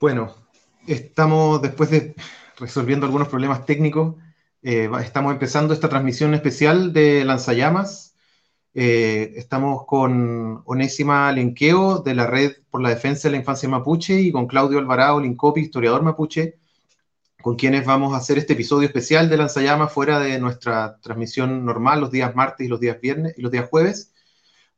Bueno, estamos después de resolviendo algunos problemas técnicos, eh, estamos empezando esta transmisión especial de Lanzallamas. Eh, estamos con Onésima Lenqueo de la Red por la Defensa de la Infancia Mapuche y con Claudio Alvarado Lincopi, historiador mapuche, con quienes vamos a hacer este episodio especial de Lanzallamas fuera de nuestra transmisión normal los días martes y los días viernes y los días jueves,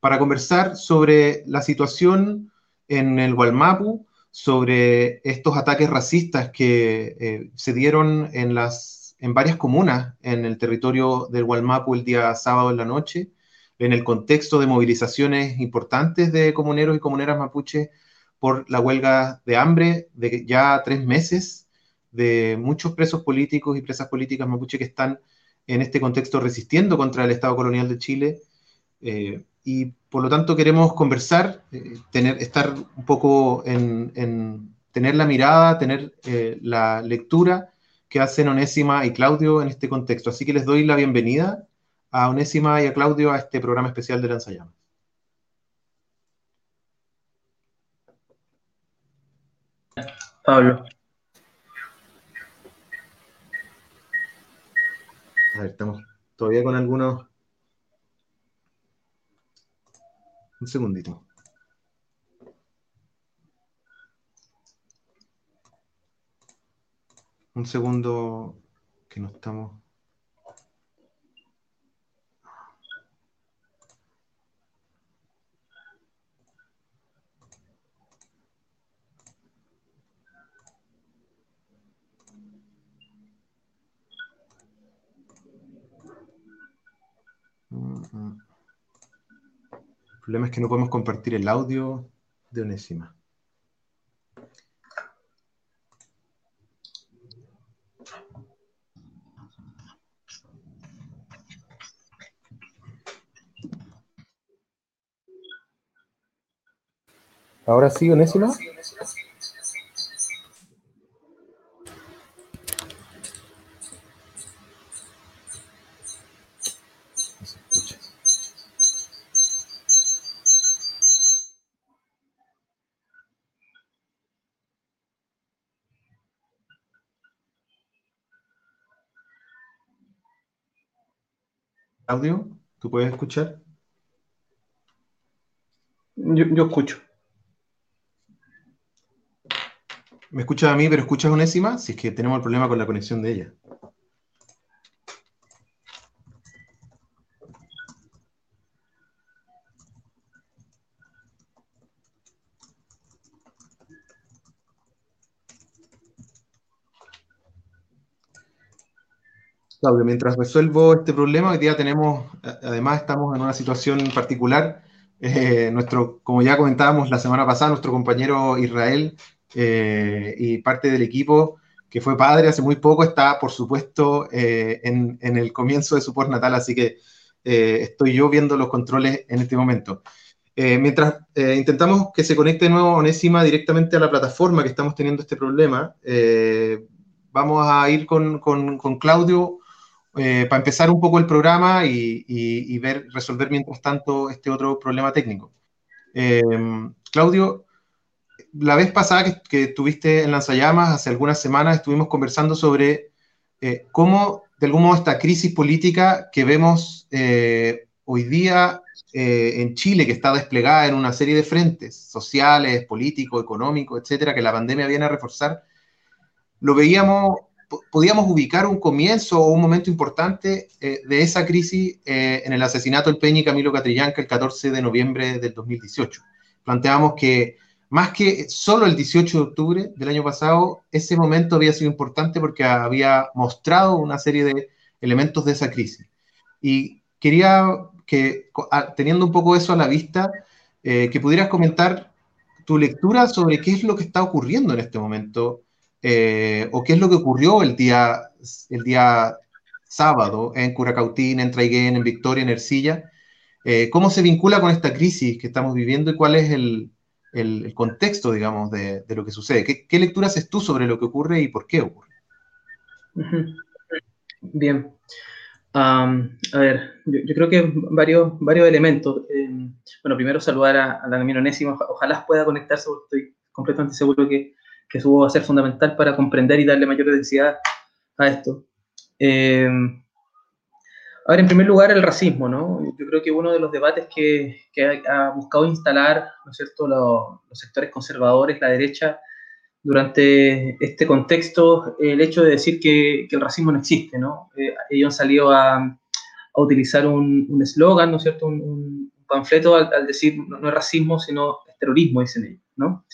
para conversar sobre la situación en el Gualmapu, sobre estos ataques racistas que eh, se dieron en, las, en varias comunas en el territorio del Gualmapu el día sábado en la noche, en el contexto de movilizaciones importantes de comuneros y comuneras mapuches por la huelga de hambre de ya tres meses de muchos presos políticos y presas políticas mapuche que están en este contexto resistiendo contra el Estado colonial de Chile. Eh, y por lo tanto queremos conversar, eh, tener, estar un poco en, tener la mirada, tener eh, la lectura que hacen Onésima y Claudio en este contexto. Así que les doy la bienvenida a Onésima y a Claudio a este programa especial de Lanzallamas. Pablo. A ver, estamos todavía con algunos Un segundito. Un segundo que no estamos. Mm-hmm. Problema es que no podemos compartir el audio de Onésima. ¿Ahora sí, Onésima? Audio? ¿Tú puedes escuchar? Yo, escucho. ¿Me escuchas a mí, pero escuchas a Onésima? Si es que tenemos el problema con la conexión de ella. Claudio, mientras resuelvo este problema, hoy día tenemos, además estamos en una situación particular. Eh, nuestro, como ya comentábamos la semana pasada, nuestro compañero Israel eh, y parte del equipo que fue padre hace muy poco está, por supuesto, eh, en, el comienzo de su postnatal, así que estoy yo viendo los controles en este momento. mientras intentamos que se conecte de nuevo Onésima directamente a la plataforma que estamos teniendo este problema, vamos a ir con, con, con Claudio eh, para empezar un poco el programa y, ver, resolver mientras tanto este otro problema técnico. Eh, Claudio, la vez pasada que, que, estuviste en Lanzallamas, hace algunas semanas, estuvimos conversando sobre eh, cómo, de algún modo, esta crisis política que vemos hoy día en Chile, que está desplegada en una serie de frentes sociales, políticos, económicos, etcétera, que la pandemia viene a reforzar, lo veíamos podíamos ubicar un comienzo o un momento importante eh, de esa crisis eh, en el asesinato del Peña y Camilo Catrillanca el 14 de noviembre del 2018. Planteamos que más que solo el 18 de octubre del año pasado, ese momento había sido importante porque había mostrado una serie de elementos de esa crisis. Y quería que, teniendo un poco eso a la vista, eh, que pudieras comentar tu lectura sobre qué es lo que está ocurriendo en este momento eh, o qué es lo que ocurrió el día, el día sábado en Curacautín, en Traiguén, en Victoria, en Ercilla, eh, cómo se vincula con esta crisis que estamos viviendo y cuál es el, el, contexto, digamos, de, de, lo que sucede. ¿Qué, ¿Qué, lectura haces tú sobre lo que ocurre y por qué ocurre? Bien. Um, a ver, yo, creo que varios, varios elementos. Eh, bueno, primero saludar a, a la Onésima, ojalá pueda conectarse, porque estoy completamente seguro que, que supo a ser fundamental para comprender y darle mayor densidad a esto. Eh, ahora, en primer lugar, el racismo, ¿no? Yo creo que uno de los debates que, que ha, buscado instalar, ¿no es cierto?, los, los sectores conservadores, la derecha, durante este contexto, el hecho de decir que, que el racismo no existe, ¿no? Eh, ellos han salido a, a utilizar un eslogan, ¿no es cierto?, un, un panfleto al, al decir no, es racismo, sino es terrorismo, dicen ellos, ¿no?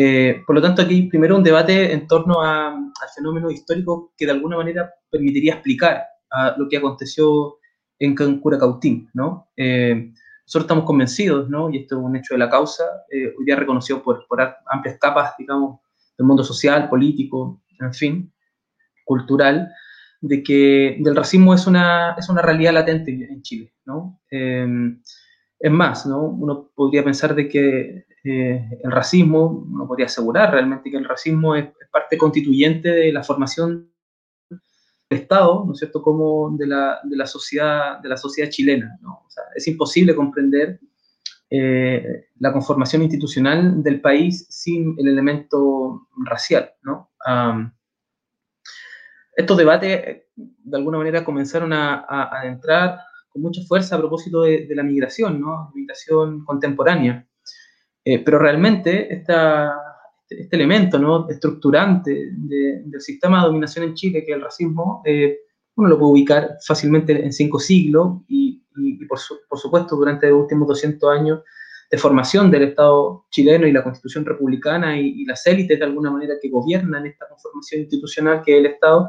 Eh, por lo tanto, aquí primero un debate en torno a, al fenómeno histórico que de alguna manera permitiría explicar a lo que aconteció en Curacautín, ¿no? Eh, nosotros estamos convencidos, ¿no? Y esto es un hecho de la causa, eh, hoy día reconocido por, por, amplias capas, digamos, del mundo social, político, en fin, cultural, de que del racismo es una, es una realidad latente en Chile, ¿no? Eh, es más, ¿no? Uno podría pensar de que eh, el racismo, uno podría asegurar realmente que el racismo es, parte constituyente de la formación del Estado, ¿no es cierto?, como de la, de la, sociedad, de la sociedad chilena, es imposible comprender eh, la conformación institucional del país sin el elemento racial, estos debates, de alguna manera, comenzaron a, a, a entrar con mucha fuerza a propósito de, de la migración, ¿no? Migración contemporánea. Eh, pero realmente esta, este, este, elemento ¿no? estructurante de, del sistema de dominación en Chile, que es el racismo, eh, uno lo puede ubicar fácilmente en cinco siglos y, y, y por, su, por, supuesto durante los últimos 200 años de formación del Estado chileno y la constitución republicana y, y las élites de alguna manera que gobiernan esta conformación institucional que es el Estado,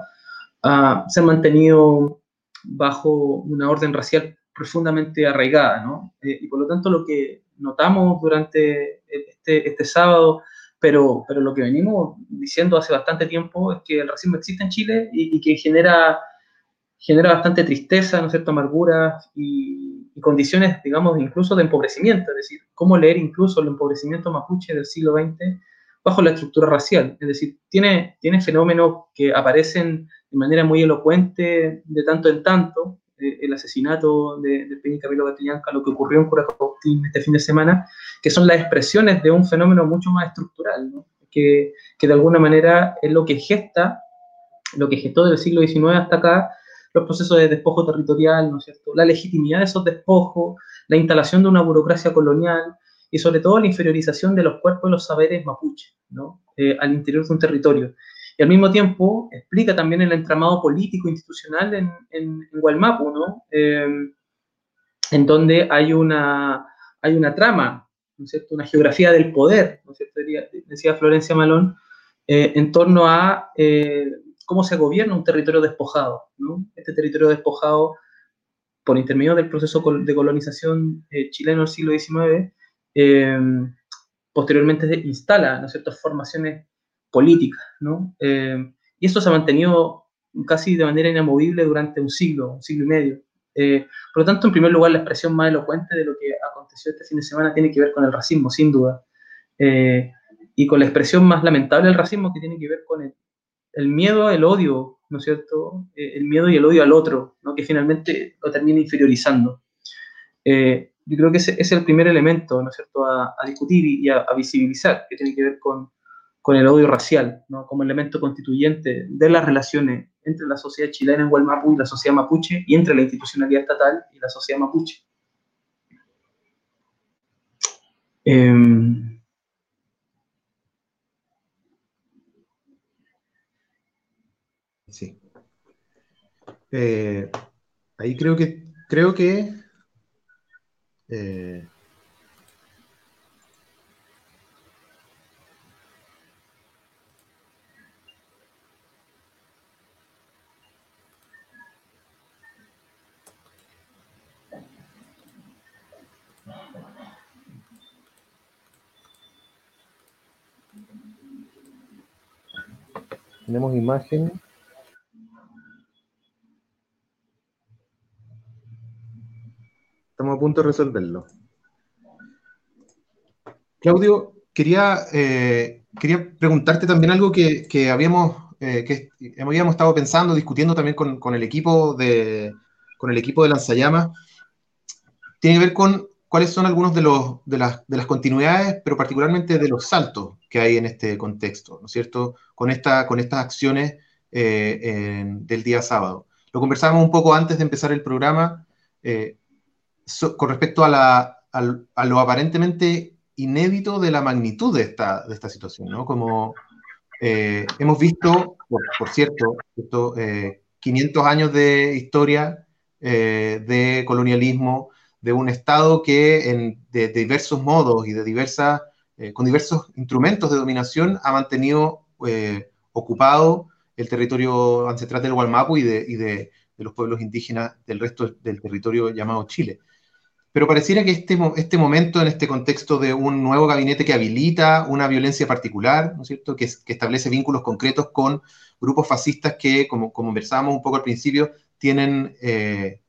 uh, se han mantenido bajo una orden racial profundamente arraigada, ¿no? Eh, y por lo tanto lo que notamos durante este, este sábado, pero, pero lo que venimos diciendo hace bastante tiempo es que el racismo existe en Chile y, y que genera, genera bastante tristeza, ¿no es amargura y, y, condiciones, digamos, incluso de empobrecimiento, es decir, cómo leer incluso el empobrecimiento mapuche del siglo XX bajo la estructura racial, es decir, tiene, tiene fenómenos que aparecen de manera muy elocuente de tanto en tanto, el asesinato de, de Peña Camilo Catrillanca, lo que ocurrió en Curacautín este fin de semana, que son las expresiones de un fenómeno mucho más estructural, ¿no? que, que, de alguna manera es lo que gesta, lo que gestó del siglo XIX hasta acá, los procesos de despojo territorial, ¿no es cierto? La legitimidad de esos despojos, la instalación de una burocracia colonial y sobre todo la inferiorización de los cuerpos y los saberes mapuche, ¿no? Eh, al interior de un territorio y al mismo tiempo explica también el entramado político institucional en, en, en Gualmapu, ¿no? Eh, en donde hay una, hay una trama, ¿no es cierto? una geografía del poder, ¿no es cierto? decía Florencia Malón, eh, en torno a eh, cómo se gobierna un territorio despojado. ¿no? Este territorio despojado, por intermedio del proceso de colonización eh, chileno del siglo XIX, posteriormente instala ¿no cierto? formaciones política, ¿no? Eh, y esto se ha mantenido casi de manera inamovible durante un siglo, un siglo y medio. Eh, por lo tanto, en primer lugar, la expresión más elocuente de lo que aconteció este fin de semana tiene que ver con el racismo, sin duda. Eh, y con la expresión más lamentable del racismo que tiene que ver con el, el miedo, el odio, ¿no es cierto? Eh, el miedo y el odio al otro, ¿no? Que finalmente lo termina inferiorizando. Eh, yo creo que ese, es el primer elemento, ¿no es cierto?, a, discutir y, a, visibilizar, que tiene que ver con, con el odio racial, ¿no? como elemento constituyente de las relaciones entre la sociedad chilena en Gualmapu y la sociedad mapuche, y entre la institucionalidad estatal y la sociedad mapuche. Eh, sí. Eh, ahí creo que creo que eh, Tenemos imagen. Estamos a punto de resolverlo. Claudio, quería, eh, quería preguntarte también algo que, que habíamos, eh, que habíamos estado pensando, discutiendo también con, con, el equipo de con el equipo de Lanzallamas. Tiene que ver con cuáles son algunos de, los, de, las, de las continuidades, pero particularmente de los saltos que hay en este contexto, ¿no es cierto? Con, esta, con estas acciones eh, del día sábado. Lo conversábamos un poco antes de empezar el programa con respecto a, la, a, lo aparentemente inédito de la magnitud de esta, de esta situación, ¿no? Como eh, hemos visto, por, cierto, 500 años de historia de colonialismo, de un Estado que en, de, diversos modos y de diversas, eh, con diversos instrumentos de dominación ha mantenido eh, ocupado el territorio ancestral del Gualmapu y, de, y de, los pueblos indígenas del resto del territorio llamado Chile. Pero pareciera que este, este momento, en este contexto de un nuevo gabinete que habilita una violencia particular, ¿no es cierto?, que, establece vínculos concretos con grupos fascistas que, como, como conversábamos un poco al principio, tienen eh,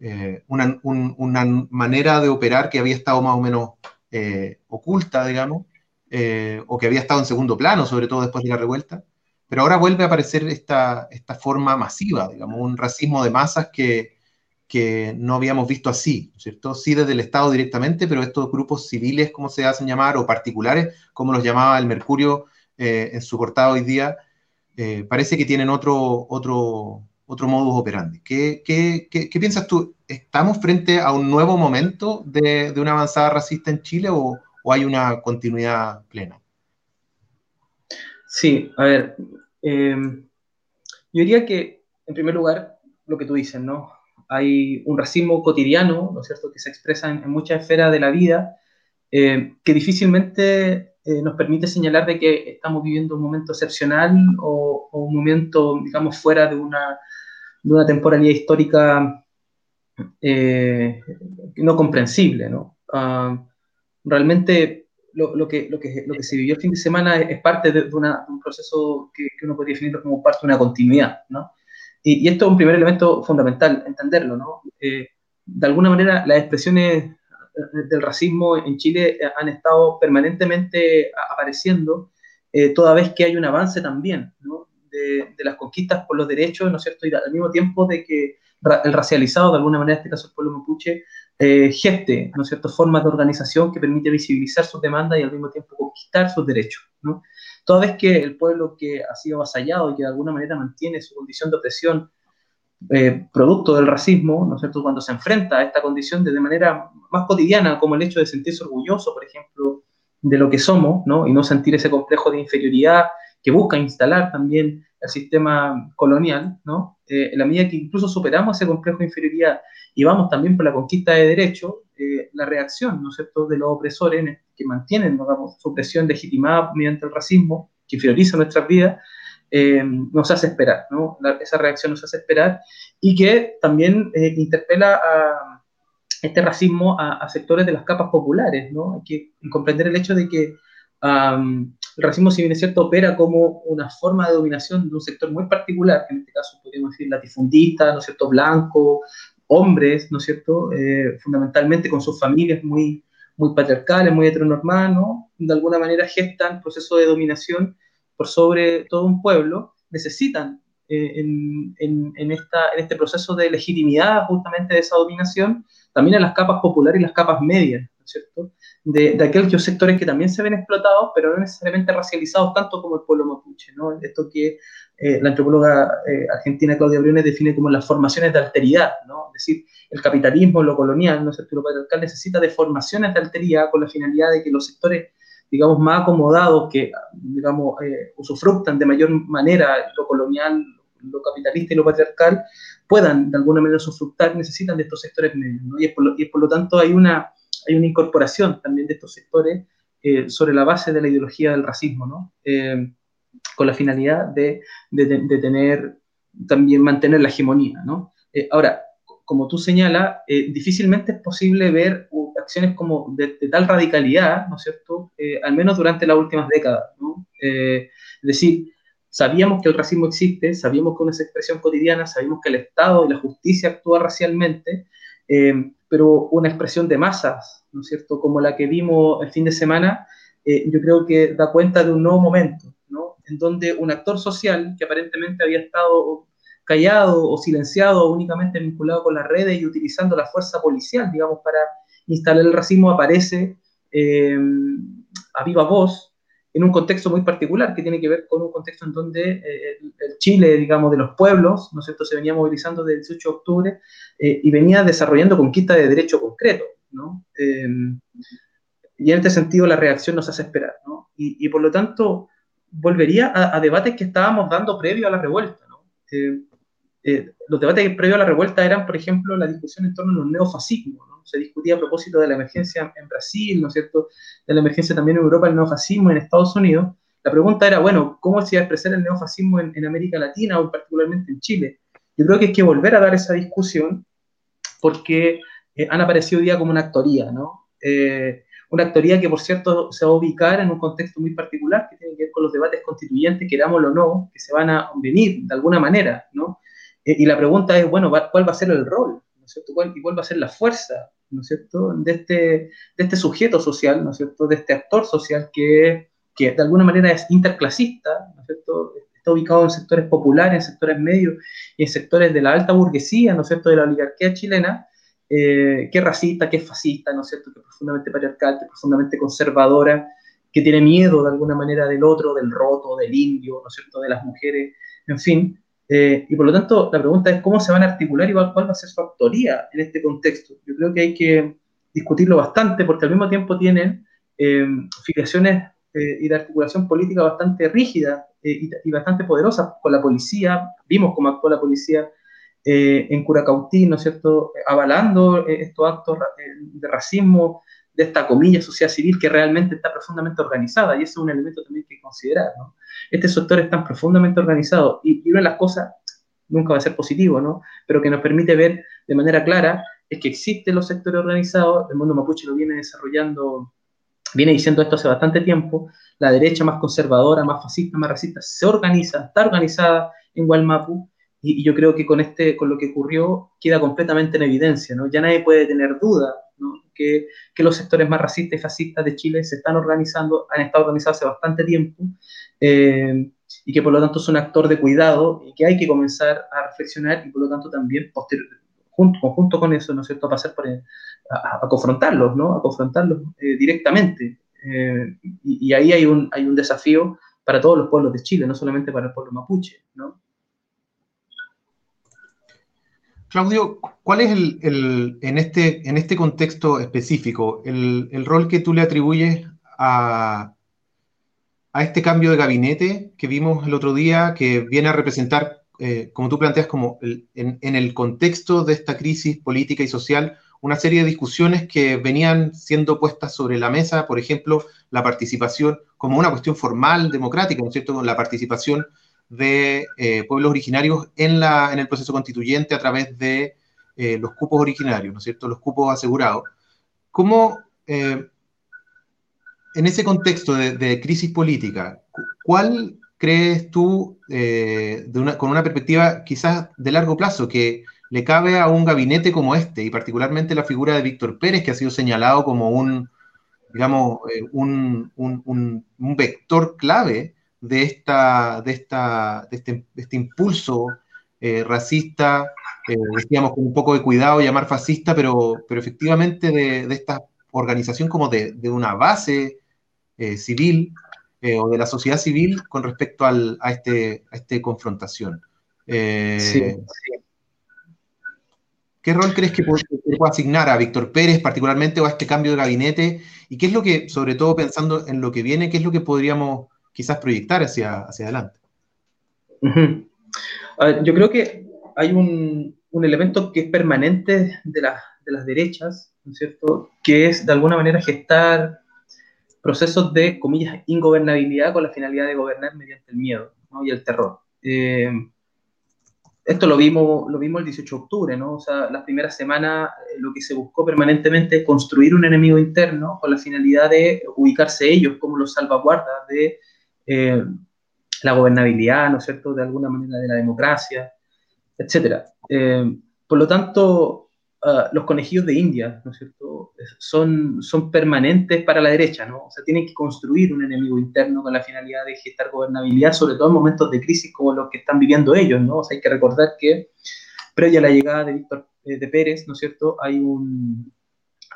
eh, una, manera de operar que había estado más o menos eh, oculta, digamos, eh, o que había estado en segundo plano, sobre todo después de la revuelta, pero ahora vuelve a aparecer esta, esta forma masiva, digamos, un racismo de masas que, que no habíamos visto así, ¿cierto? Sí desde el Estado directamente, pero estos grupos civiles, como se hacen llamar, o particulares, como los llamaba el Mercurio en su portada hoy día, parece que tienen otro, otro, otro modus operandi. ¿Qué, qué, piensas tú? ¿Estamos frente a un nuevo momento de, una avanzada racista en Chile o, hay una continuidad plena? Sí, a ver, em, yo diría que, en primer lugar, lo que tú dices, ¿no? Hay un racismo cotidiano, ¿no es cierto?, que se expresa en, muchas esferas de la vida, eh, que difícilmente eh, nos permite señalar de que estamos viviendo un momento excepcional o, un momento, digamos, fuera de una, de una temporalidad histórica eh, no comprensible. ¿no? Ah, realmente lo, que, lo, que, lo que se vivió el fin de semana es, parte de, un proceso que, uno podría definir como parte de una continuidad. ¿no? Y, esto es un primer elemento fundamental, entenderlo. ¿no? Eh, de alguna manera, las expresiones del racismo en Chile han estado permanentemente apareciendo, eh, toda vez que hay un avance también. ¿no? de, las conquistas por los derechos, ¿no es cierto? Y al mismo tiempo de que el racializado, de alguna manera, en este caso el pueblo mapuche, eh, geste, ¿no es cierto?, formas de organización que permite visibilizar sus demandas y al mismo tiempo conquistar sus derechos, ¿no? Toda vez que el pueblo que ha sido avasallado y que de alguna manera mantiene su condición de opresión eh, producto del racismo, ¿no es cierto?, cuando se enfrenta a esta condición de, manera más cotidiana, como el hecho de sentirse orgulloso, por ejemplo, de lo que somos, ¿no? Y no sentir ese complejo de inferioridad que busca instalar también el sistema colonial, ¿no? Eh, en la medida que incluso superamos ese complejo de inferioridad y vamos también por la conquista de derechos, eh, la reacción, ¿no es cierto?, de los opresores que mantienen, digamos, su opresión legitimada mediante el racismo, que inferioriza nuestras vidas, eh, nos hace esperar, ¿no? esa reacción nos hace esperar y que también interpela a este racismo a, sectores de las capas populares, ¿no? Hay que comprender el hecho de que el racismo, si bien es cierto, opera como una forma de dominación de un sector muy particular, que en este caso podríamos decir latifundista, ¿no es cierto?, blanco, hombres, ¿no es cierto?, eh, fundamentalmente con sus familias muy, muy patriarcales, muy heteronormadas, ¿no? De alguna manera gestan proceso de dominación por sobre todo un pueblo, necesitan eh, en, en, en, esta, en este proceso de legitimidad justamente de esa dominación, también a las capas populares y las capas medias, ¿no es cierto?, de, de, aquellos sectores que también se ven explotados, pero no necesariamente racializados tanto como el pueblo mapuche, ¿no? Esto que eh, la antropóloga eh, argentina Claudia Briones define como las formaciones de alteridad, ¿no? Es decir, el capitalismo, lo colonial, ¿no es cierto? Lo patriarcal necesita de formaciones de alteridad con la finalidad de que los sectores, digamos, más acomodados, que, digamos, eh, usufructan de mayor manera lo colonial, lo capitalista y lo patriarcal, puedan de alguna manera usufructar, necesitan de estos sectores medios, ¿no? y, y por lo tanto hay una hay una incorporación también de estos sectores eh, sobre la base de la ideología del racismo, ¿no? Eh, con la finalidad de, de, tener, también mantener la hegemonía. ¿no? Eh, ahora, como tú señalas, difícilmente es posible ver acciones como de, tal radicalidad, ¿no es cierto?, al menos durante las últimas décadas. ¿no? es decir, sabíamos que el racismo existe, sabíamos que una expresión cotidiana, sabíamos que el Estado y la justicia actúan racialmente, pero una expresión de masas, ¿no es cierto?, como la que vimos el fin de semana, eh, yo creo que da cuenta de un nuevo momento, en donde un actor social que aparentemente había estado callado o silenciado únicamente vinculado con las redes y utilizando la fuerza policial, digamos, para instalar el racismo aparece eh, a viva voz en un contexto muy particular que tiene que ver con un contexto en donde eh, el, Chile, digamos, de los pueblos, ¿no es cierto?, se venía movilizando desde el 18 de octubre eh, y venía desarrollando conquista de derecho concreto, ¿no? y en este sentido la reacción nos hace esperar, ¿no? Y, por lo tanto volvería a, debates que estábamos dando previo a la revuelta, ¿no? Eh, los debates previos a la revuelta eran, por ejemplo, la discusión en torno a los neofascismos. ¿no? Se discutía a propósito de la emergencia en Brasil, ¿no es cierto? De la emergencia también en Europa, el neofascismo en Estados Unidos. La pregunta era, bueno, ¿cómo se iba a expresar el neofascismo en, América Latina o particularmente en Chile? Yo creo que hay que volver a dar esa discusión porque eh, han aparecido hoy día como una actoría, ¿no? Eh, una actoría que, por cierto, se va a ubicar en un contexto muy particular que tiene que ver con los debates constituyentes, querámoslo o no, que se van a venir de alguna manera, ¿no? Eh, y la pregunta es, bueno, ¿cuál va a ser el rol? ¿no cierto? ¿Cuál, ¿Y va a ser la fuerza, ¿no cierto?, de este, de este sujeto social, ¿no es cierto?, de este actor social que, que de alguna manera es interclasista, ¿no cierto?, está ubicado en sectores populares, en sectores medios y en sectores de la alta burguesía, ¿no es cierto?, de la oligarquía chilena, eh, que es racista, que es fascista, ¿no es cierto?, que es profundamente patriarcal, que es profundamente conservadora, que tiene miedo de alguna manera del otro, del roto, del indio, ¿no es cierto?, de las mujeres, en fin, eh, y por lo tanto, la pregunta es cómo se van a articular y cuál, va a ser su autoría en este contexto. Yo creo que hay que discutirlo bastante porque al mismo tiempo tienen eh, filiaciones eh, y de articulación política bastante rígidas y, y, bastante poderosas con la policía. Vimos cómo actuó la policía en Curacautí, ¿no es cierto?, avalando estos actos de racismo de esta comilla sociedad civil que realmente está profundamente organizada y ese es un elemento también que considerar. ¿no? Este sector está profundamente organizado y, y, una de las cosas, nunca va a ser positivo, ¿no? pero que nos permite ver de manera clara es que existen los sectores organizados, el mundo mapuche lo viene desarrollando, viene diciendo esto hace bastante tiempo, la derecha más conservadora, más fascista, más racista, se organiza, está organizada en Gualmapu, y, y, yo creo que con, este, con lo que ocurrió queda completamente en evidencia, ¿no? Ya nadie puede tener duda, ¿no? Que, que, los sectores más racistas y fascistas de Chile se están organizando, han estado organizados hace bastante tiempo, eh, y que por lo tanto son un actor de cuidado y que hay que comenzar a reflexionar y por lo tanto también junto, conjunto con eso, ¿no es cierto?, a pasar por, a, a, confrontarlos, ¿no?, a confrontarlos eh, directamente. Eh, y, y, ahí hay un, hay un desafío para todos los pueblos de Chile, no solamente para el pueblo mapuche, ¿no? Claudio, ¿cuál es el, en, este, en este contexto específico el, el rol que tú le atribuyes a, a, este cambio de gabinete que vimos el otro día, que viene a representar, eh, como tú planteas, como en, en, el contexto de esta crisis política y social, una serie de discusiones que venían siendo puestas sobre la mesa, por ejemplo, la participación como una cuestión formal, democrática, ¿no es cierto?, con la participación de eh, pueblos originarios en, la, en el proceso constituyente a través de eh, los cupos originarios, ¿no es cierto?, los cupos asegurados. ¿Cómo, eh, en ese contexto de, crisis política, cuál crees tú, de una, con una perspectiva quizás de largo plazo, que le cabe a un gabinete como este, y particularmente la figura de Víctor Pérez, que ha sido señalado como un, digamos, un, un, un vector clave de, esta, de, esta, de, este, de este impulso eh, racista, eh, decíamos con un poco de cuidado llamar fascista, pero, pero efectivamente de, de esta organización como de, de una base eh, civil o de la sociedad civil con respecto al, a, este, a este confrontación. Sí. ¿Qué rol crees que puede, que puede, asignar a Víctor Pérez particularmente o a este cambio de gabinete? ¿Y qué es lo que, sobre todo pensando en lo que viene, qué es lo que podríamos quizás proyectar hacia, hacia adelante. Yo creo que hay un, un, elemento que es permanente de, la, de las derechas, ¿no es cierto?, que es de alguna manera gestar procesos de, comillas, ingobernabilidad con la finalidad de gobernar mediante el miedo y el terror. Eh, esto lo vimos, lo vimos el 18 de octubre, ¿no? O sea, las primeras semanas eh, lo que se buscó permanentemente es construir un enemigo interno con la finalidad de ubicarse ellos como los salvaguardas de eh, la gobernabilidad, ¿no es cierto?, de alguna manera de la democracia, etcétera. Eh, por lo tanto, uh, los conejillos de India, ¿no es cierto?, son, son permanentes para la derecha, ¿no? O sea, tienen que construir un enemigo interno con la finalidad de gestar gobernabilidad, sobre todo en momentos de crisis como los que están viviendo ellos, ¿no? O sea, hay que recordar que previa a la llegada de Víctor eh, de Pérez, ¿no es cierto?, hay un,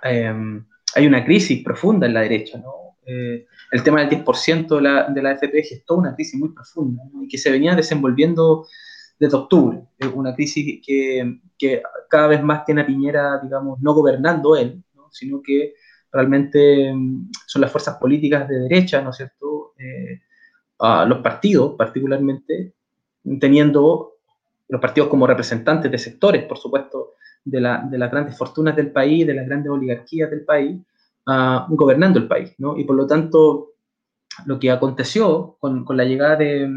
em, hay una crisis profunda en la derecha, ¿no? Eh, el tema del 10% de la, de la AFP gestó una crisis muy profunda y que se venía desenvolviendo desde octubre. Una crisis que, que, cada vez más tiene a Piñera, digamos, no gobernando él, sino que realmente em, son las fuerzas políticas de derecha, ¿no es cierto? Eh, los partidos, particularmente, teniendo los partidos como representantes de sectores, por supuesto, de, la, de las grandes fortunas del país, de las grandes oligarquías del país, gobernando el país, ¿no? Y por lo tanto, lo que aconteció con, la llegada de,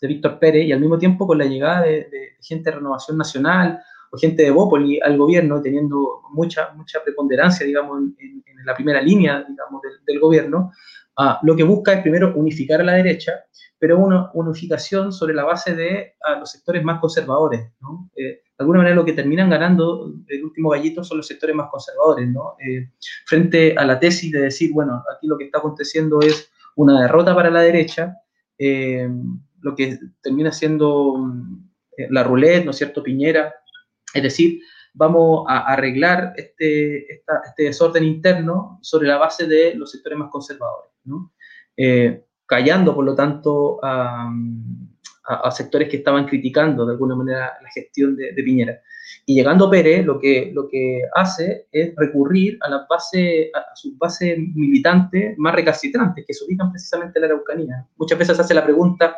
de, Víctor Pérez y al mismo tiempo con la llegada de, gente de Renovación Nacional o gente de Bópoli al gobierno, teniendo mucha, mucha preponderancia, digamos, en, la primera línea, digamos, del gobierno, uh, lo que busca es primero unificar a la derecha pero una unificación sobre la base de los sectores más conservadores. Eh, de alguna manera lo que terminan ganando el último gallito son los sectores más conservadores. Eh, frente a la tesis de decir, bueno, aquí lo que está aconteciendo es una derrota para la derecha, eh, lo que termina siendo la roulette, ¿no es cierto?, Piñera, es decir, vamos a arreglar este, este desorden interno sobre la base de los sectores más conservadores, ¿no? callando, por lo tanto, a, sectores que estaban criticando de alguna manera la gestión de, Piñera. Y llegando Pérez, lo que, lo que hace es recurrir a, la base, a sus bases militantes más recalcitrantes, que se ubican precisamente en la Araucanía. Muchas veces hace la pregunta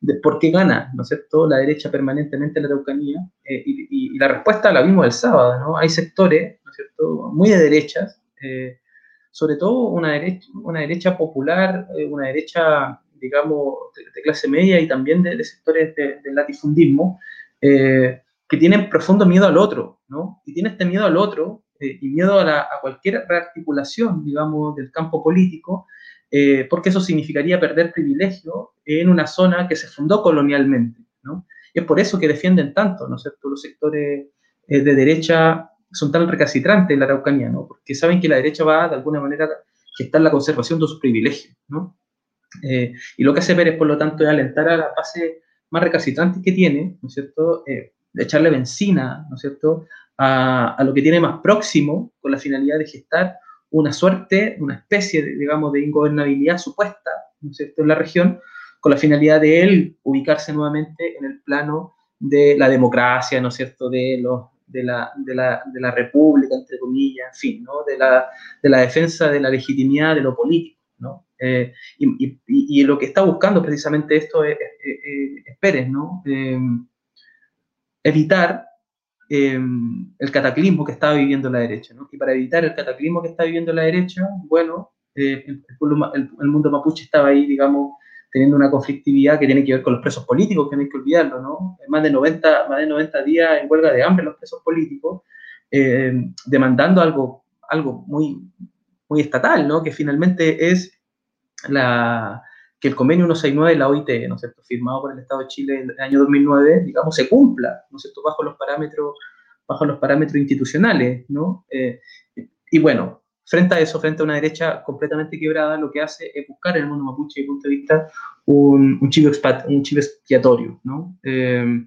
de por qué gana, ¿no es cierto?, la derecha permanentemente en la Araucanía, eh, y, la respuesta la vimos el sábado, ¿no? Hay sectores, ¿no es cierto?, muy de derechas, eh, sobre todo una derecha, popular, eh, una derecha, digamos, de, clase media y también de, sectores del latifundismo, eh, que tienen profundo miedo al otro, ¿no? Y tiene este miedo al otro eh, y miedo a, cualquier rearticulación, digamos, del campo político, porque eso significaría perder privilegio en una zona que se fundó colonialmente, ¿no? Y es por eso que defienden tanto, ¿no es cierto?, los sectores de derecha son tan recalcitrantes en la Araucanía, ¿no? Porque saben que la derecha va, de alguna manera, a gestar la conservación de sus privilegios, ¿no? Eh, y lo que hace Pérez, por lo tanto, es alentar a la base más recalcitrante que tiene, ¿no es cierto?, eh, de echarle benzina, ¿no es cierto?, a, a, lo que tiene más próximo, con la finalidad de gestar una suerte, una especie, de, digamos, de ingobernabilidad supuesta, ¿no es cierto?, en la región, con la finalidad de él ubicarse nuevamente en el plano de la democracia, ¿no es cierto?, de los de la, de, la, de la, república, entre comillas, en fin, ¿no? de, la, de la defensa de la legitimidad de lo político. ¿no? Eh, y, y, lo que está buscando precisamente esto es, es, Pérez, ¿no? Eh, evitar eh, el cataclismo que estaba viviendo la derecha. ¿no? Y para evitar el cataclismo que está viviendo la derecha, bueno, el, el, mundo mapuche estaba ahí, digamos, teniendo una conflictividad que tiene que ver con los presos políticos, que no hay que olvidarlo, ¿no? Más de 90, más de 90 días en huelga de hambre los presos políticos, eh, demandando algo, algo muy, muy estatal, ¿no? Que finalmente es la, que el convenio 169 de la OIT, ¿no es cierto?, firmado por el Estado de Chile en el año 2009, digamos, se cumpla, ¿no es cierto?, bajo los parámetros, bajo los parámetros institucionales, ¿no? Eh, y bueno, frente a eso, frente a una derecha completamente quebrada, lo que hace es buscar en el mundo mapuche, desde el punto de vista, un, un, chivo, un chivo expiatorio, ¿no? Eh,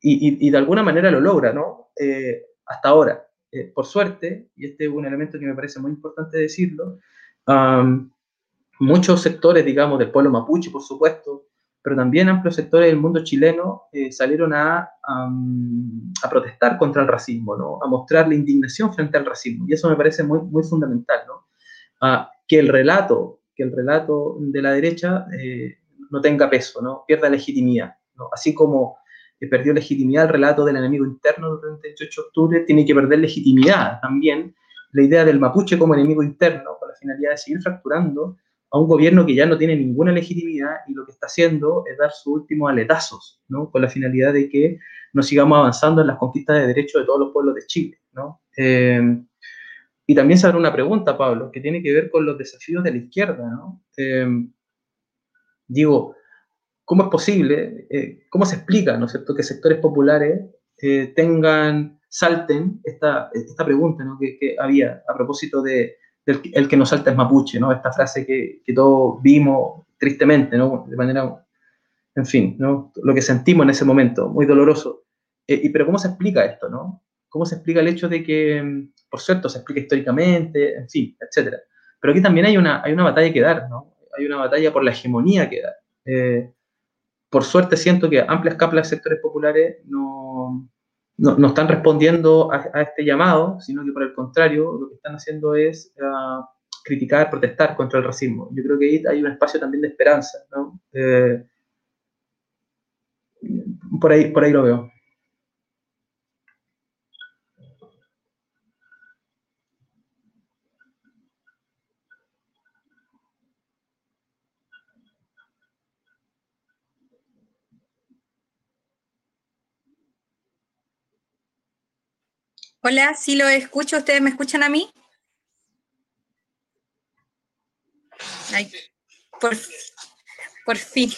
y, y, de alguna manera lo logra, ¿no? Eh, hasta ahora, eh, por suerte, y este es un elemento que me parece muy importante decirlo, um, muchos sectores, digamos, del pueblo mapuche, por supuesto, pero también amplios sectores del mundo chileno eh, salieron a, a, protestar contra el racismo, ¿no? a mostrar la indignación frente al racismo. Y eso me parece muy, muy fundamental, ¿no? Ah, que el relato, que el relato de la derecha eh, no tenga peso, ¿no? pierda legitimidad. ¿no? Así como eh, perdió legitimidad el relato del enemigo interno del 28 de octubre, tiene que perder legitimidad también la idea del mapuche como enemigo interno, con la finalidad de seguir fracturando a un gobierno que ya no tiene ninguna legitimidad y lo que está haciendo es dar sus últimos aletazos, ¿no? Con la finalidad de que nos sigamos avanzando en las conquistas de derechos de todos los pueblos de Chile, ¿no? Eh, y también se abre una pregunta, Pablo, que tiene que ver con los desafíos de la izquierda, ¿no? Eh, digo, ¿cómo es posible, eh, cómo se explica, ¿no es cierto?, que sectores populares tengan, salten esta, esta pregunta, ¿no? que había a propósito de el, que nos salta es mapuche, ¿no? Esta frase que, que todos vimos tristemente, ¿no? De manera, en fin, ¿no? Lo que sentimos en ese momento, muy doloroso. Eh, y, pero ¿cómo se explica esto, no? cómo se explica el hecho de que, por cierto, se explica históricamente, en fin, etcétera. Pero aquí también hay una, hay una batalla que dar, ¿no? Hay una batalla por la hegemonía que dar. Eh, por suerte siento que amplias capas de sectores populares no, no, están respondiendo a, este llamado, sino que por el contrario, lo que están haciendo es ah, criticar, protestar contra el racismo. Yo creo que ahí hay un espacio también de esperanza, ¿no? Eh, por, ahí, por ahí lo veo. Hola, sí lo escucho. ¿Ustedes me escuchan a mí? Por, por fin.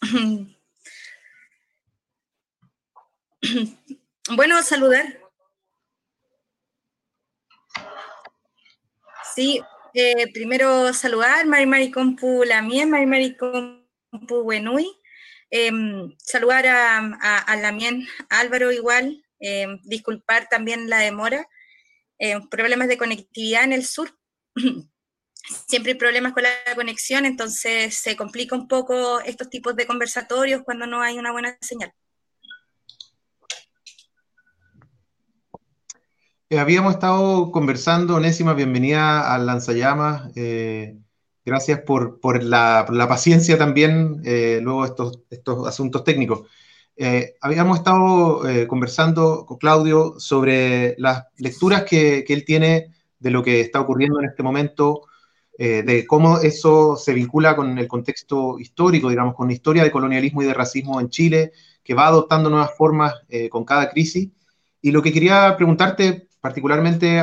Bueno, saludar. Sí, eh, primero saludar, Mari Mari Compu Lamien, Mari Mari Compu Buenui. Em, saludar a, a, Lamien Álvaro igual, em, disculpar también la demora. Em, problemas de conectividad en el sur. Siempre hay problemas con la conexión, entonces se complica un poco estos tipos de conversatorios cuando no hay una buena señal. Eh, habíamos estado conversando, Onésima, bienvenida al Lanzallamas. Eh, gracias por, la, paciencia también, eh, luego estos, estos asuntos técnicos. habíamos estado conversando con Claudio sobre las lecturas que, que, él tiene de lo que está ocurriendo en este momento, de cómo eso se vincula con el contexto histórico, digamos, con la historia de colonialismo y de racismo en Chile, que va adoptando nuevas formas con cada crisis. Y lo que quería preguntarte particularmente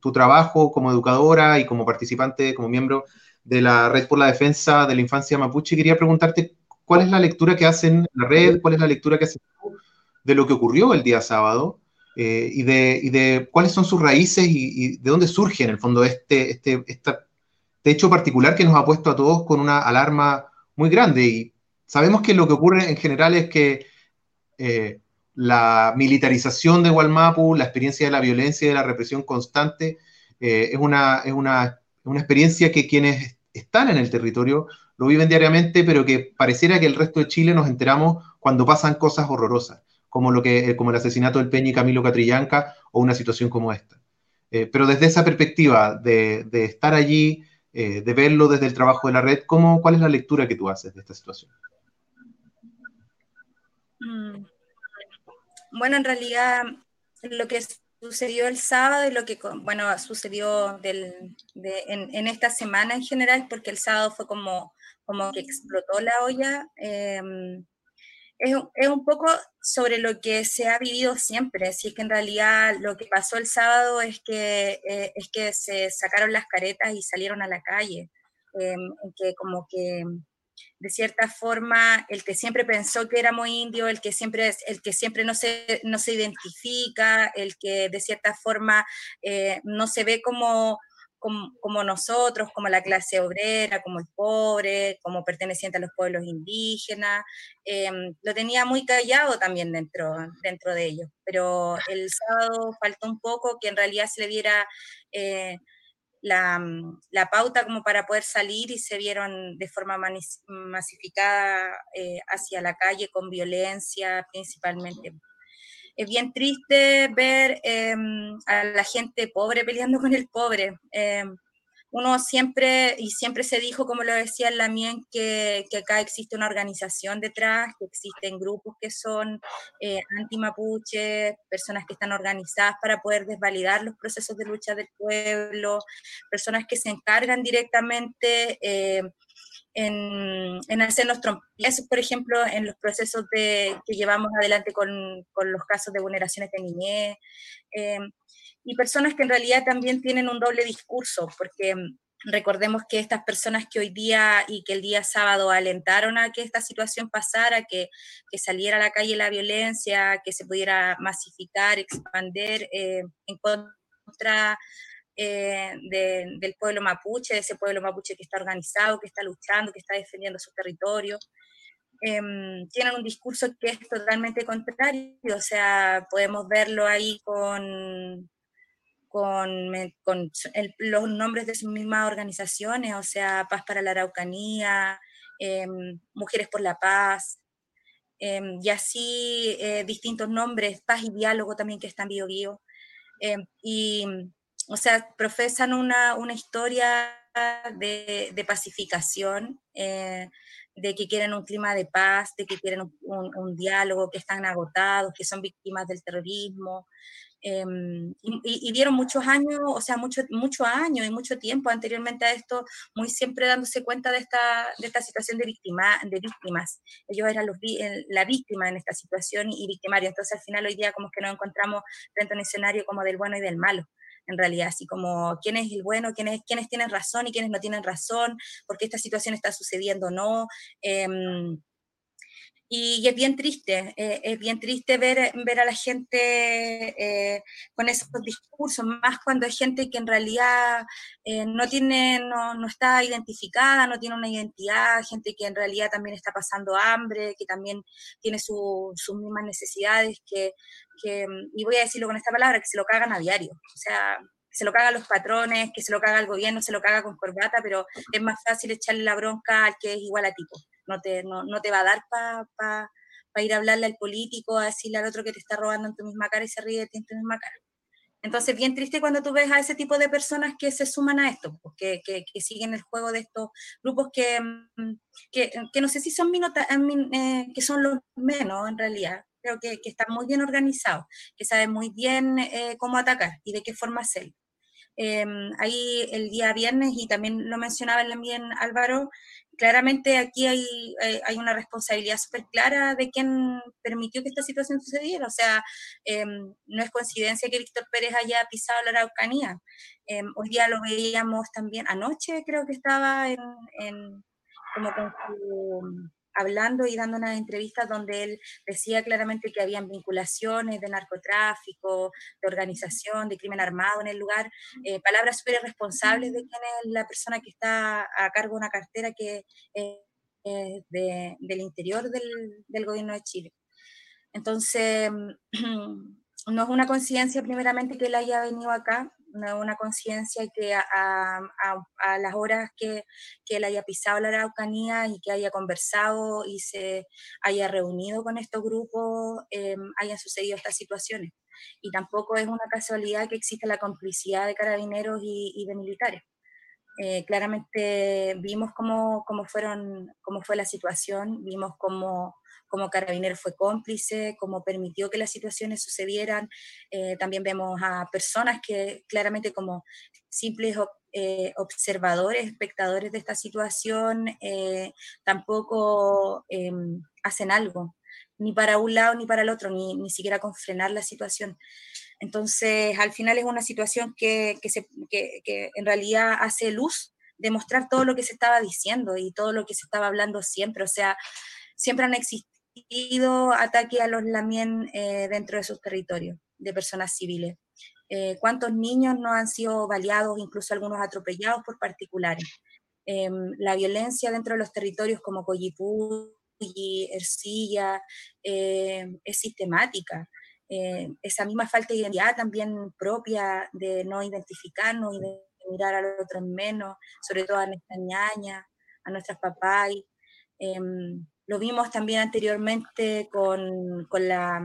tu, trabajo como educadora y como participante, como miembro de la Red por la Defensa de la Infancia Mapuche. Quería preguntarte cuál es la lectura que hacen la red, cuál es la lectura que hacen de lo que ocurrió el día sábado eh, y, de, cuáles son sus raíces y, de dónde surge en el fondo este, este, este, hecho particular que nos ha puesto a todos con una alarma muy grande. Y sabemos que lo que ocurre en general es que eh, la militarización de Gualmapu, la experiencia de la violencia y de la represión constante, eh, es, una, es una, experiencia que quienes están en el territorio lo viven diariamente, pero que pareciera que el resto de Chile nos enteramos cuando pasan cosas horrorosas, como, lo que, como el asesinato del Peña y Camilo Catrillanca o una situación como esta. Eh, pero desde esa perspectiva de, estar allí, eh, de verlo desde el trabajo de la red, ¿cómo, ¿cuál es la lectura que tú haces de esta situación? Mm. Bueno, en realidad lo que sucedió el sábado y lo que, bueno, sucedió en, esta semana en general, porque el sábado fue como, como que explotó la olla, em, es, un poco sobre lo que se ha vivido siempre, así es que en realidad lo que pasó el sábado es que, eh, es que se sacaron las caretas y salieron a la calle, em, que como que de cierta forma, el que siempre pensó que éramos indios, el que siempre, el que siempre no, se, no se identifica, el que de cierta forma eh, no se ve como, como, nosotros, como la clase obrera, como el pobre, como perteneciente a los pueblos indígenas, em, lo tenía muy callado también dentro, dentro de ellos. Pero el sábado faltó un poco que en realidad se le diera... Eh, Mm, la, pauta como para poder salir y se vieron de forma masificada eh, hacia la calle con violencia principalmente. Es bien triste ver em, a la gente pobre peleando con el pobre. Em, uno siempre, y siempre se dijo, como lo decía Lamien, que, que acá existe una organización detrás, que existen grupos que son eh, anti-mapuche, personas que están organizadas para poder desvalidar los procesos de lucha del pueblo, personas que se encargan directamente eh, en, en, hacernos trompezos, por ejemplo, en los procesos de, que llevamos adelante con, con los casos de vulneraciones de niñez. Eh, y personas que en realidad también tienen un doble discurso, porque mm, recordemos que estas personas que hoy día y que el día sábado alentaron a que esta situación pasara, que, que saliera a la calle la violencia, que se pudiera masificar, expander eh, en contra eh, del pueblo mapuche, de ese pueblo mapuche que está organizado, que está luchando, que está defendiendo su territorio. Em, tienen un discurso que es totalmente contrario, o sea, podemos verlo ahí con, con, los nombres de sus mismas organizaciones, o sea, Paz para la Araucanía, em, Mujeres por la Paz, em, y así eh, distintos nombres, Paz y Diálogo también que están vivo vivo. y o sea, profesan una, una historia de, de pacificación, eh, de que quieren un clima de paz, de que quieren un, un, diálogo, que están agotados, que son víctimas del terrorismo. Em, y, dieron muchos años, o sea, muchos mucho años y mucho tiempo anteriormente a esto, muy siempre dándose cuenta de esta, de esta situación de, víctima, de víctimas. Ellos eran los, la víctima en esta situación y victimario. Entonces, al final, hoy día, como que nos encontramos frente a un escenario como del bueno y del malo en realidad, así como quién es el bueno, quiénes, quiénes tienen razón y quiénes no tienen razón, por qué esta situación está sucediendo o no. Em, y, es bien triste, eh, es bien triste ver, ver a la gente eh, con esos discursos, más cuando hay gente que en realidad eh, no, tiene, no, no, está identificada, no tiene una identidad, gente que en realidad también está pasando hambre, que también tiene sus mismas necesidades, que, que, y voy a decirlo con esta palabra, que se lo cagan a diario. O sea, que se lo cagan los patrones, que se lo caga el gobierno, se lo caga con corbata, pero es más fácil echarle la bronca al que es igual a tipo no te, no, no te va a dar para pa, ir a hablarle al político, a decirle al otro que te está robando en tu misma cara y se ríe de ti en tu misma cara. Entonces, bien triste cuando tú ves a ese tipo de personas que se suman a esto, pues, que, que, que, siguen el juego de estos grupos que, mm, que, que no sé si son minota, eh, eh, que son los menos en realidad, creo que, están muy bien organizados, que saben muy bien eh, cómo atacar y de qué forma hacerlo. ahí el día viernes, y también lo mencionaba también Álvaro, claramente aquí hay, eh, hay una responsabilidad súper clara de quien permitió que esta situación sucediera. O sea, em, no es coincidencia que Víctor Pérez haya pisado la Araucanía. Em, hoy día lo veíamos también, anoche creo que estaba en, en como con su hablando y dando unas entrevistas donde él decía claramente que habían vinculaciones de narcotráfico, de organización, de crimen armado en el lugar, eh, palabras súper irresponsables de quién es la persona que está a cargo de una cartera que es del interior del, del gobierno de Chile. Entonces, no es una conciencia primeramente que él haya venido acá, una conciencia que a, a, las horas que, que, él haya pisado la Araucanía y que haya conversado y se haya reunido con estos grupos, eh, hayan sucedido estas situaciones. Y tampoco es una casualidad que exista la complicidad de carabineros y, de militares. Eh, claramente vimos cómo, cómo, fueron, cómo fue la situación, vimos cómo como Carabinero fue cómplice, cómo permitió que las situaciones sucedieran. Eh, también vemos a personas que claramente como simples eh, observadores, espectadores de esta situación, eh, tampoco em, hacen algo, ni para un lado ni para el otro, ni, ni siquiera con frenar la situación. Entonces, al final es una situación que, que, se, que, que en realidad hace luz de mostrar todo lo que se estaba diciendo y todo lo que se estaba hablando siempre. O sea, siempre han existido ataque a los lamien eh, dentro de sus territorios de personas civiles. Eh, ¿Cuántos niños no han sido baleados, incluso algunos atropellados por particulares? Em, la violencia dentro de los territorios como Coyipú y Ercilla em, es sistemática. Em, esa misma falta de identidad también propia de no identificarnos y de mirar al otro en menos, sobre todo a nuestras ñañas, a nuestras papás. Lo vimos también anteriormente con, con, la,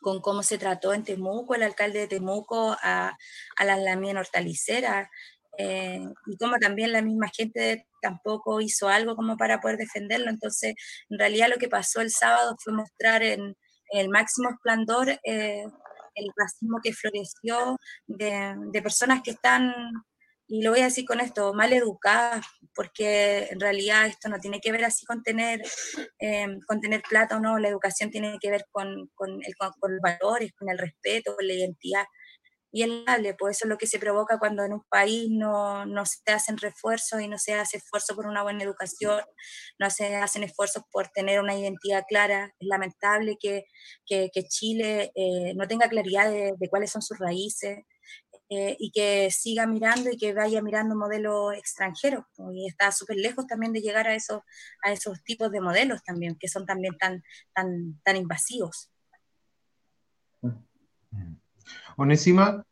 con cómo se trató en Temuco, el alcalde de Temuco, a, a la lamien hortalicera, eh, y como también la misma gente tampoco hizo algo como para poder defenderlo. Entonces, en realidad lo que pasó el sábado fue mostrar en, el máximo esplendor eh, el racismo que floreció de, de, personas que están y lo voy a decir con esto, mal educadas, porque en realidad esto no tiene que ver así con tener, eh, con tener plata o no, la educación tiene que ver con, con, el, con, los valores, con el respeto, con la identidad. Y el pues eso es lo que se provoca cuando en un país no, no se hacen refuerzos y no se hace esfuerzo por una buena educación, no se hacen esfuerzos por tener una identidad clara. Es lamentable que, que, que Chile eh, no tenga claridad de, de, cuáles son sus raíces, eh, y que siga mirando y que vaya mirando modelos extranjeros. Y está súper lejos también de llegar a esos, a esos tipos de modelos también, que son también tan, tan, tan invasivos. Onésima,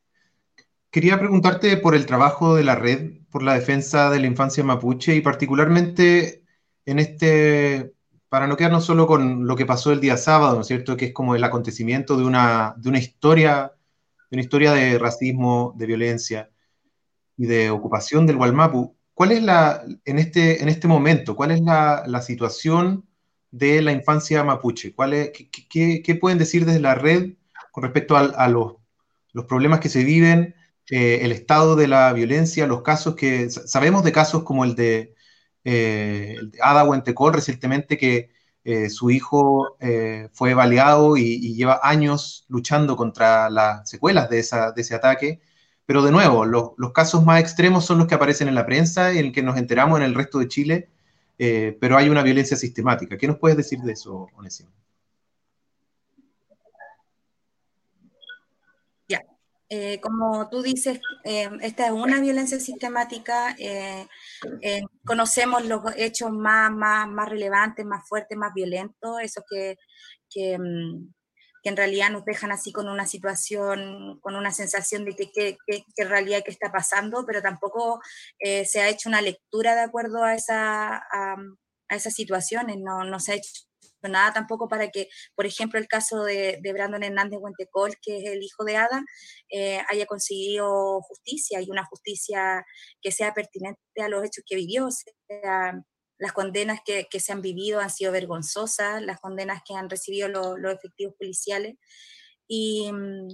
quería preguntarte por el trabajo de la red por la defensa de la infancia mapuche y particularmente en este, para no quedarnos solo con lo que pasó el día sábado, ¿no es cierto? Que es como el acontecimiento de una, de una historia una historia de racismo, de violencia y de ocupación del Gualmapu. ¿Cuál es la, en este, en este momento, cuál es la, la situación de la infancia mapuche? ¿Cuál es, qué, qué, pueden decir desde la red con respecto a, a los, los, problemas que se viven, eh, el estado de la violencia, los casos que... Sabemos de casos como el de, eh, de Ada recientemente que eh, su hijo eh, fue baleado y, lleva años luchando contra las secuelas de, ese ataque. Pero de nuevo, los, casos más extremos son los que aparecen en la prensa y en el que nos enteramos en el resto de Chile, eh, pero hay una violencia sistemática. ¿Qué nos puedes decir de eso, Onésimo? Eh, como tú dices, eh, esta es una violencia sistemática. Eh, conocemos los hechos más, más, más, relevantes, más fuertes, más violentos, esos que, que, mm, que, en realidad nos dejan así con una situación, con una sensación de que, que, que en realidad qué está pasando, pero tampoco se ha hecho una lectura de acuerdo a, esa, a, a esas situaciones, no, no se ha hecho nada tampoco para que, por ejemplo, el caso de, Brandon Hernández Huentecol, que es el hijo de Ada, eh, haya conseguido justicia y una justicia que sea pertinente a los hechos que vivió. las condenas que, se han vivido han sido vergonzosas, las condenas que han recibido los efectivos policiales. Y, mm,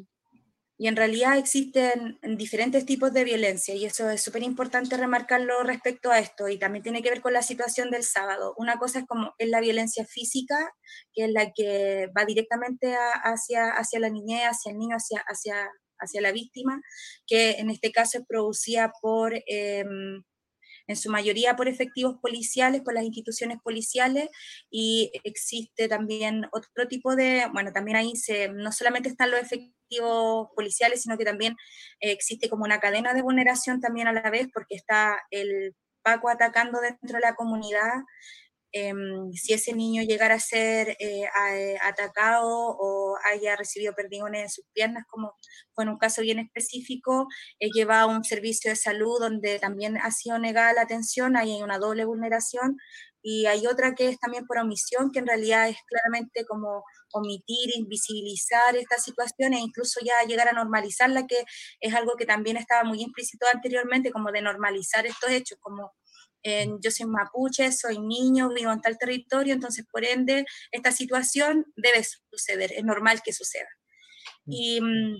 y en realidad existen diferentes tipos de violencia y eso es súper importante remarcarlo respecto a esto y también tiene que ver con la situación del sábado. Una cosa es como es la violencia física, que es la que va directamente hacia, hacia la niñez, hacia el niño, hacia, hacia, hacia la víctima, que en este caso es producida por... Em, en su mayoría por efectivos policiales, por las instituciones policiales, y existe también otro tipo de, bueno, también ahí se, no solamente están los efectivos policiales, sino que también eh, existe como una cadena de vulneración también a la vez, porque está el Paco atacando dentro de la comunidad, Em, si ese niño llegara a ser eh, eh, atacado o haya recibido perdigones en sus piernas, como fue en un caso bien específico, eh, lleva a un servicio de salud donde también ha sido negada la atención, ahí hay una doble vulneración, y hay otra que es también por omisión, que en realidad es claramente como omitir, invisibilizar esta situación e incluso ya llegar a normalizarla, que es algo que también estaba muy implícito anteriormente, como de normalizar estos hechos, como yo soy mapuche, soy niño, vivo en tal territorio, entonces por ende esta situación debe suceder, es normal que suceda. Mm. Y mm,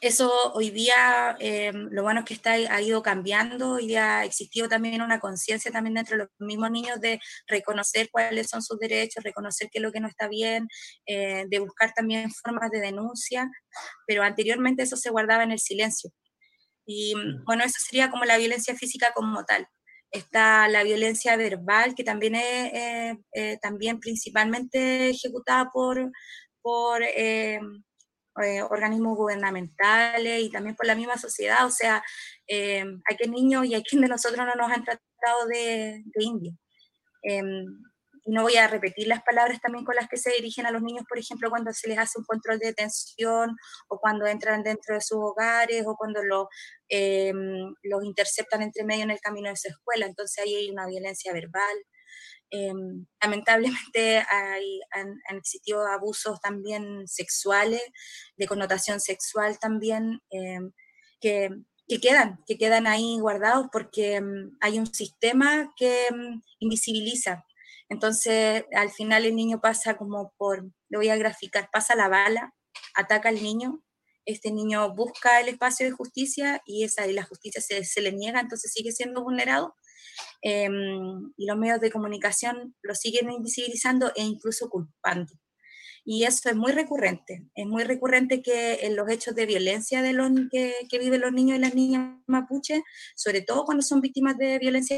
eso hoy día, em, lo bueno es que está, ha ido cambiando, hoy día ha existido también una conciencia también dentro de los mismos niños de reconocer cuáles son sus derechos, reconocer qué es lo que no está bien, eh, de buscar también formas de denuncia, pero anteriormente eso se guardaba en el silencio. Y mm, bueno, eso sería como la violencia física como tal está la violencia verbal, que también es eh, eh, también principalmente ejecutada por, por eh, organismos gubernamentales y también por la misma sociedad. O sea, hay que niños y hay quien de nosotros no nos han tratado de, de indio. No voy a repetir las palabras también con las que se dirigen a los niños, por ejemplo, cuando se les hace un control de detención o cuando entran dentro de sus hogares o cuando lo, em, los interceptan entre medio en el camino de su escuela. Entonces ahí hay una violencia verbal. Em, lamentablemente hay, han, existido abusos también sexuales, de connotación sexual también, em, que, que, quedan, que quedan ahí guardados porque hay un sistema que invisibiliza entonces, al final el niño pasa como por, le voy a graficar, pasa la bala, ataca al niño, este niño busca el espacio de justicia y, esa, y la justicia se, se le niega, entonces sigue siendo vulnerado. Em, y los medios de comunicación lo siguen invisibilizando e incluso culpando. Y eso es muy recurrente. Es muy recurrente que en los hechos de violencia de los, que, que viven los niños y las niñas mapuche, sobre todo cuando son víctimas de violencia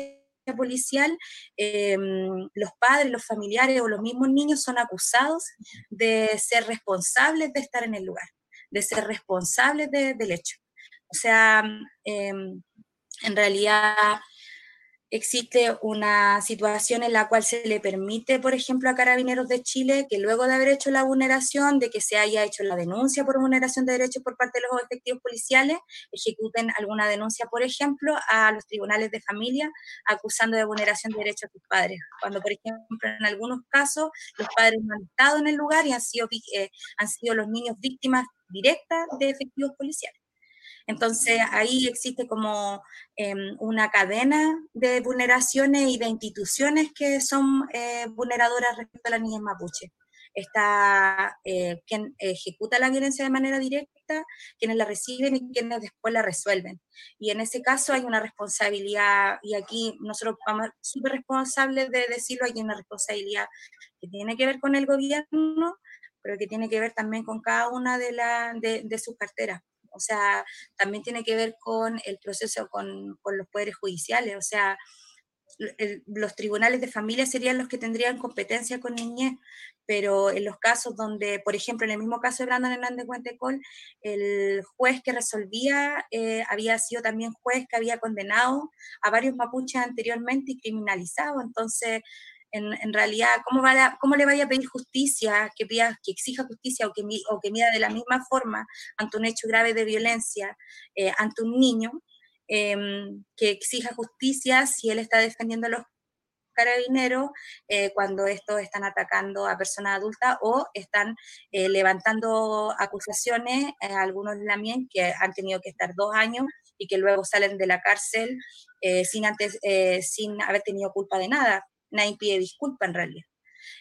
policial, em, los padres, los familiares o los mismos niños son acusados de ser responsables de estar en el lugar, de ser responsables del hecho. O sea, em, en realidad existe una situación en la cual se le permite, por ejemplo, a Carabineros de Chile que luego de haber hecho la vulneración, de que se haya hecho la denuncia por vulneración de derechos por parte de los efectivos policiales, ejecuten alguna denuncia, por ejemplo, a los tribunales de familia acusando de vulneración de derechos a sus padres. Cuando, por ejemplo, en algunos casos los padres no han estado en el lugar y han sido, eh, han sido los niños víctimas directas de efectivos policiales. Entonces ahí existe como em, una cadena de vulneraciones y de instituciones que son eh, vulneradoras respecto a las niñas mapuche. Está eh, quien ejecuta la violencia de manera directa, quienes la reciben y quienes después la resuelven. Y en ese caso hay una responsabilidad, y aquí nosotros vamos súper responsables de decirlo, hay una responsabilidad que tiene que ver con el gobierno, pero que tiene que ver también con cada una de, la, de sus carteras o sea, también tiene que ver con el proceso con, los poderes judiciales, o sea, los tribunales de familia serían los que tendrían competencia con niñez, pero en los casos donde, por ejemplo, en el mismo caso de Brandon Hernández Cuentecol, el juez que resolvía eh, había sido también juez que había condenado a varios mapuches anteriormente y criminalizado, entonces en, realidad, ¿cómo, va ¿cómo le vaya a pedir justicia, que, pida, que exija justicia o que, o que mida de la misma forma ante un hecho grave de violencia eh, ante un niño, em, que exija justicia si él está defendiendo a los carabineros eh, cuando estos están atacando a personas adultas o están eh, levantando acusaciones, algunos también que han tenido que estar dos años y que luego salen de la cárcel sin, antes, sin haber tenido culpa de nada nadie pide disculpa en realidad.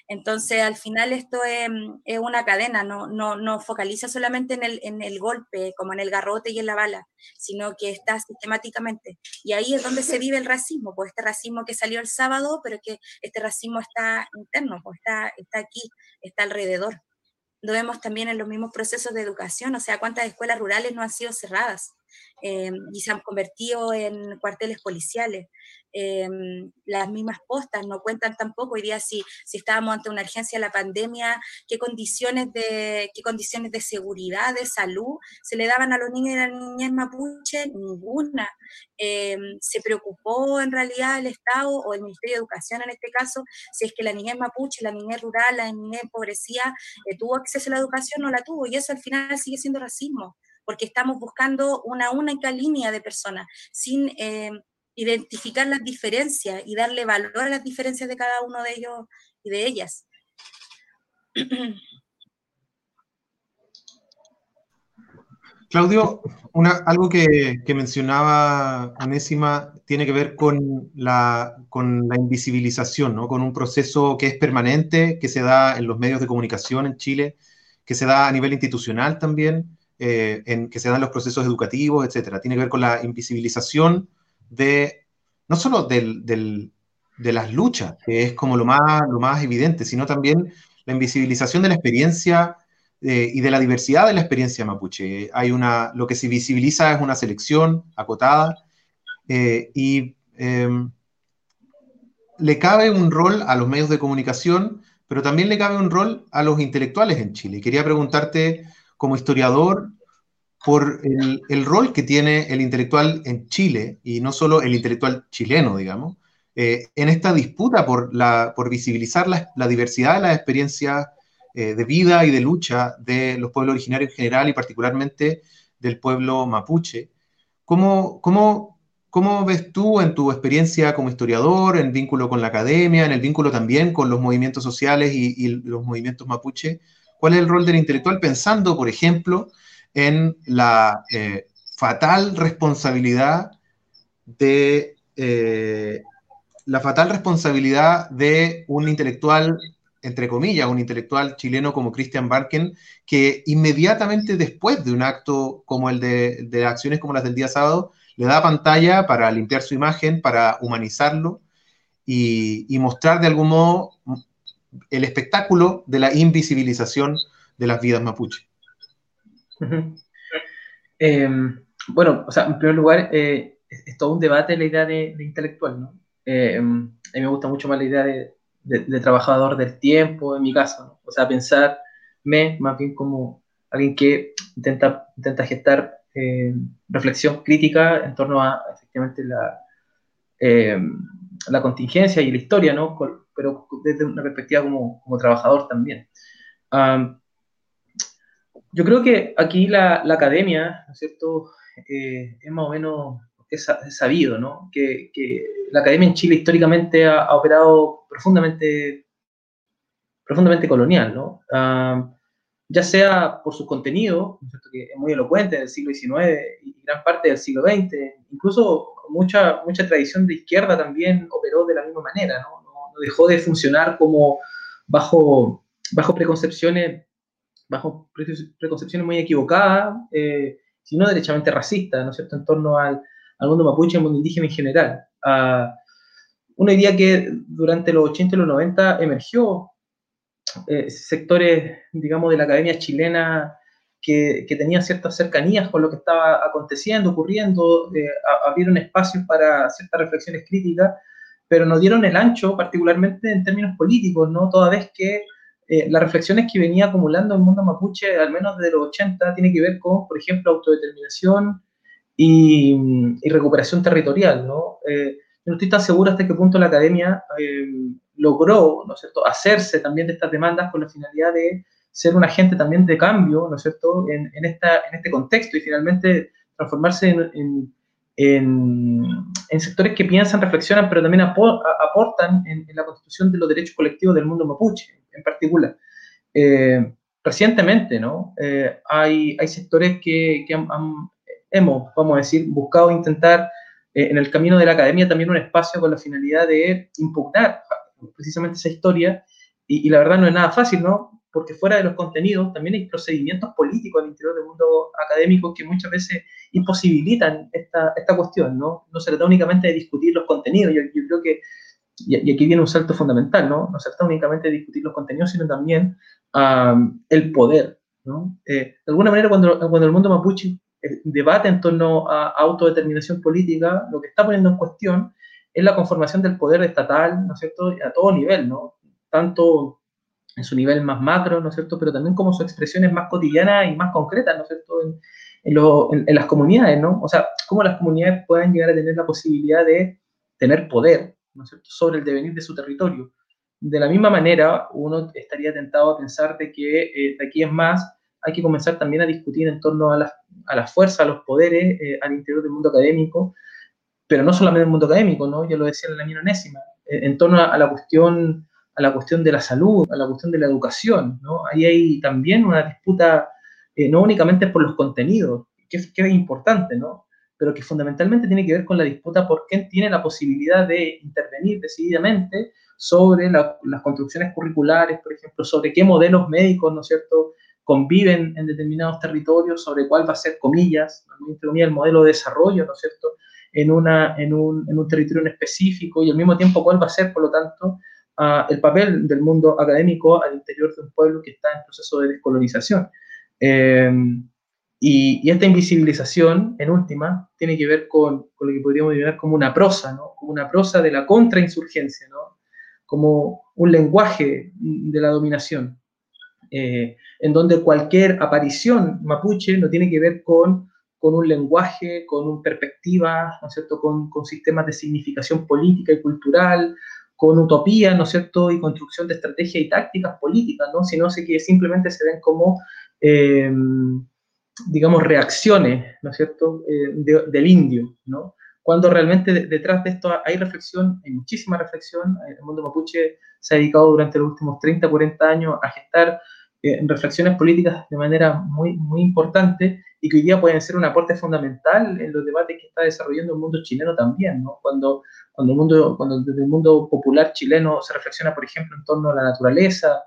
Entonces, al final esto es, una cadena, no, no, no focaliza solamente en el, en el, golpe, como en el garrote y en la bala, sino que está sistemáticamente. Y ahí es donde se vive el racismo, pues este racismo que salió el sábado, pero que este racismo está interno, pues está, está aquí, está alrededor. Lo vemos también en los mismos procesos de educación, o sea, cuántas escuelas rurales no han sido cerradas eh, y se han convertido en cuarteles policiales. Em, las mismas postas no cuentan tampoco. Hoy día, si, si estábamos ante una urgencia de la pandemia, ¿qué condiciones, de, qué condiciones de seguridad, de salud se le daban a los niños y las niñas mapuche? Ninguna. Em, se preocupó en realidad el Estado o el Ministerio de Educación en este caso, si es que la niñez mapuche, la niñez rural, la niñez empobrecida eh, tuvo acceso a la educación, no la tuvo. Y eso al final sigue siendo racismo porque estamos buscando una única línea de personas, sin em, identificar las diferencias y darle valor a las diferencias de cada uno de ellos y de ellas. Claudio, algo que, mencionaba Onésima tiene que ver con la, invisibilización, ¿no? con un proceso que es permanente, que se da en los medios de comunicación en Chile, que se da a nivel institucional también, eh, en, que se dan los procesos educativos, etc. Tiene que ver con la invisibilización de, no solo de las luchas, que es como lo más, lo más evidente, sino también la invisibilización de la experiencia eh, y de la diversidad de la experiencia mapuche. Hay una, lo que se visibiliza es una selección acotada eh, y em, le cabe un rol a los medios de comunicación, pero también le cabe un rol a los intelectuales en Chile. Quería preguntarte, como historiador, por el, rol que tiene el intelectual en Chile, y no solo el intelectual chileno, digamos, eh, en esta disputa por, la, por visibilizar la, diversidad de las experiencias eh, de vida y de lucha de los pueblos originarios en general y particularmente del pueblo mapuche. ¿Cómo, cómo, cómo ves tú en tu experiencia como historiador, en vínculo con la academia, en el vínculo también con los movimientos sociales y, y los movimientos mapuche? ¿Cuál es el rol del intelectual pensando, por ejemplo, en la eh, fatal responsabilidad de eh, la fatal responsabilidad de un intelectual, entre comillas, un intelectual chileno como Christian Barken, que inmediatamente después de un acto como el de, acciones como las del día sábado, le da pantalla para limpiar su imagen, para humanizarlo y, mostrar de algún modo el espectáculo de la invisibilización de las vidas mapuche. Em, bueno, o sea, en primer lugar, eh, es, todo un debate la idea de, intelectual, ¿no? Em, a mí me gusta mucho más la idea de, trabajador del tiempo, en mi caso, ¿no? O sea, pensarme más bien como alguien que intenta, intenta gestar eh, reflexión crítica en torno a efectivamente la, eh, la contingencia y la historia, ¿no? pero desde una perspectiva como, como trabajador también. Yo creo que aquí la, academia, ¿no es cierto?, eh, es más o menos es, sabido, ¿no? Que, la academia en Chile históricamente ha, operado profundamente, profundamente colonial, ¿no? ya sea por su contenido, que es muy elocuente del siglo XIX y gran parte del siglo XX, incluso mucha, mucha tradición de izquierda también operó de la misma manera, ¿no? no, dejó de funcionar como bajo, bajo preconcepciones, bajo preconcepciones muy equivocadas, eh, sino derechamente racistas, ¿no es cierto?, en torno al, al mundo mapuche al mundo indígena en general. Uh, uno diría que durante los 80 y los 90 emergió eh, sectores, digamos, de la academia chilena que, que, tenían ciertas cercanías con lo que estaba aconteciendo, ocurriendo, eh, abrieron espacios para ciertas reflexiones críticas, pero no dieron el ancho, particularmente en términos políticos, ¿no? Toda vez que eh, las reflexiones que venía acumulando el mundo mapuche, al menos desde los 80, tiene que ver con, por ejemplo, autodeterminación y, recuperación territorial, ¿no? Eh, no estoy tan seguro hasta qué punto la academia eh, logró, ¿no es hacerse también de estas demandas con la finalidad de ser un agente también de cambio, ¿no es cierto?, en, en, en este contexto y finalmente transformarse en, en, en sectores que piensan, reflexionan, pero también aportan en, la constitución de los derechos colectivos del mundo mapuche en particular. Eh, recientemente, ¿no? Eh, hay, hay sectores que, que han, hemos, vamos a decir, buscado intentar eh, en el camino de la academia también un espacio con la finalidad de impugnar precisamente esa historia, y, la verdad no es nada fácil, ¿no? Porque fuera de los contenidos también hay procedimientos políticos al interior del mundo académico que muchas veces imposibilitan esta, esta cuestión, ¿no? No se trata únicamente de discutir los contenidos, yo, yo creo que, y, aquí viene un salto fundamental, ¿no? No se trata únicamente de discutir los contenidos, sino también el poder, ¿no? Eh, de alguna manera, cuando, cuando el mundo mapuche debate en torno a autodeterminación política, lo que está poniendo en cuestión es la conformación del poder estatal, ¿no es cierto?, a todo nivel, ¿no? Tanto en su nivel más macro, ¿no es cierto?, pero también como sus expresiones más cotidianas y más concretas, ¿no es cierto?, en, en, las comunidades, ¿no? O sea, cómo las comunidades pueden llegar a tener la posibilidad de tener poder, ¿no es sobre el devenir de su territorio. De la misma manera, uno estaría tentado a pensar de que eh, aquí es más hay que comenzar también a discutir en torno a las, a las fuerzas, a los poderes eh, al interior del mundo académico, pero no solamente el mundo académico, ¿no? Ya lo decía en la enésima, eh, en torno a, la cuestión a la cuestión de la salud, a la cuestión de la educación, ¿no? Ahí hay también una disputa, no únicamente por los contenidos, que, que es importante, ¿no? Pero que fundamentalmente tiene que ver con la disputa por quién tiene la posibilidad de intervenir decididamente sobre las construcciones curriculares, por ejemplo, sobre qué modelos médicos, ¿no cierto?, conviven en determinados territorios, sobre cuál va a ser, comillas, el modelo de desarrollo, ¿no cierto?, en, un, territorio en específico y al mismo tiempo cuál va a ser, por lo tanto, uh, el papel del mundo académico al interior de un pueblo que está en proceso de descolonización. Eh, y, esta invisibilización, en última, tiene que ver con, con, lo que podríamos llamar como una prosa, ¿no? como una prosa de la contrainsurgencia, ¿no? como un lenguaje de la dominación. Eh, en donde cualquier aparición mapuche no tiene que ver con, con un lenguaje, con una perspectiva, ¿no es cierto?, con, con, sistemas de significación política y cultural, con utopía, ¿no es cierto?, y construcción de estrategias y tácticas políticas, ¿no?, sino que simplemente se ven como, eh, digamos, reacciones, ¿no es cierto?, eh, del indio, ¿no? Cuando realmente detrás de esto hay reflexión, hay muchísima reflexión, el mundo mapuche se ha dedicado durante los últimos 30, 40 años a gestar eh, reflexiones políticas de manera muy, muy importante y que hoy día pueden ser un aporte fundamental en los debates que está desarrollando el mundo chileno también, ¿no? Cuando, cuando, el mundo, cuando desde el mundo popular chileno se reflexiona, por ejemplo, en torno a la naturaleza,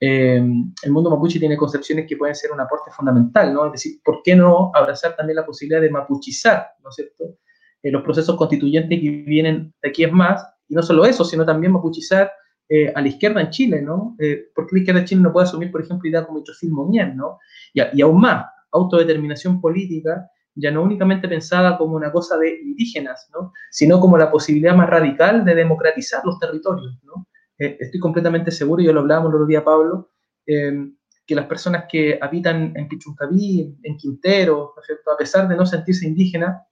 eh, el mundo mapuche tiene concepciones que pueden ser un aporte fundamental, ¿no? Es decir, ¿por qué no abrazar también la posibilidad de mapuchizar, ¿no es cierto?, eh, los procesos constituyentes que vienen de aquí es más, y no solo eso, sino también mapuchizar eh, a la izquierda en Chile, ¿no? Eh, ¿Por qué la izquierda en Chile no puede asumir, por ejemplo, ideas como Chofil Momier, ¿no? Y, y, aún más, autodeterminación política, ya no únicamente pensada como una cosa de indígenas, ¿no? Sino como la posibilidad más radical de democratizar los territorios, ¿no? Eh, estoy completamente seguro, y ya lo hablábamos el otro día, Pablo, que las personas que habitan en Pichuncaví, en Quintero, a pesar de no sentirse indígenas,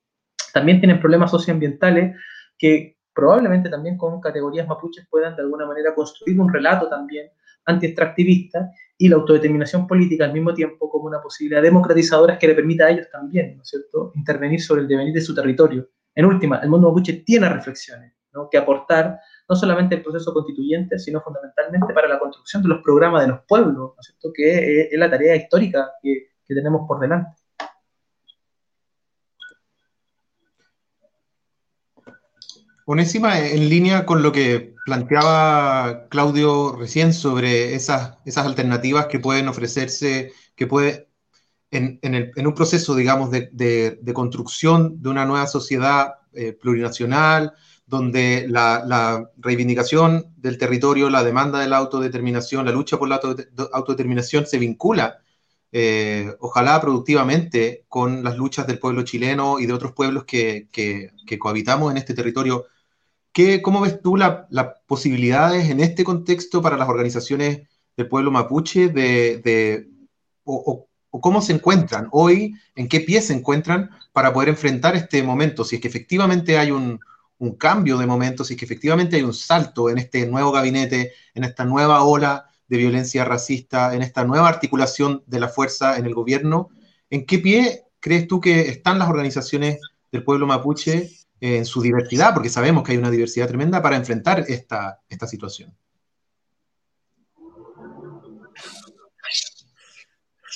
también tienen problemas socioambientales que probablemente también con categorías mapuches puedan de alguna manera construir un relato también anti-extractivista y la autodeterminación política al mismo tiempo como una posibilidad democratizadora que le permita a ellos también, ¿no es cierto?, intervenir sobre el devenir de su territorio. En última, el mundo mapuche tiene reflexiones ¿no? que aportar no solamente el proceso constituyente, sino fundamentalmente para la construcción de los programas de los pueblos, ¿no es cierto?, que es, la tarea histórica que, que tenemos por delante. Onésima, en línea con lo que planteaba Claudio recién sobre esas, esas alternativas que pueden ofrecerse, que puede, en, un proceso, digamos, de, construcción de una nueva sociedad eh, plurinacional, donde la, reivindicación del territorio, la demanda de la autodeterminación, la lucha por la autodeterminación se vincula, eh, ojalá productivamente, con las luchas del pueblo chileno y de otros pueblos que, cohabitamos en este territorio ¿Cómo ves tú las posibilidades en este contexto para las organizaciones del pueblo mapuche de, o, cómo se encuentran hoy, en qué pie se encuentran para poder enfrentar este momento? Si es que efectivamente hay un, cambio de momento, si es que efectivamente hay un salto en este nuevo gabinete, en esta nueva ola de violencia racista, en esta nueva articulación de la fuerza en el gobierno, ¿en qué pie crees tú que están las organizaciones del pueblo mapuche en su diversidad, porque sabemos que hay una diversidad tremenda para enfrentar esta, esta situación.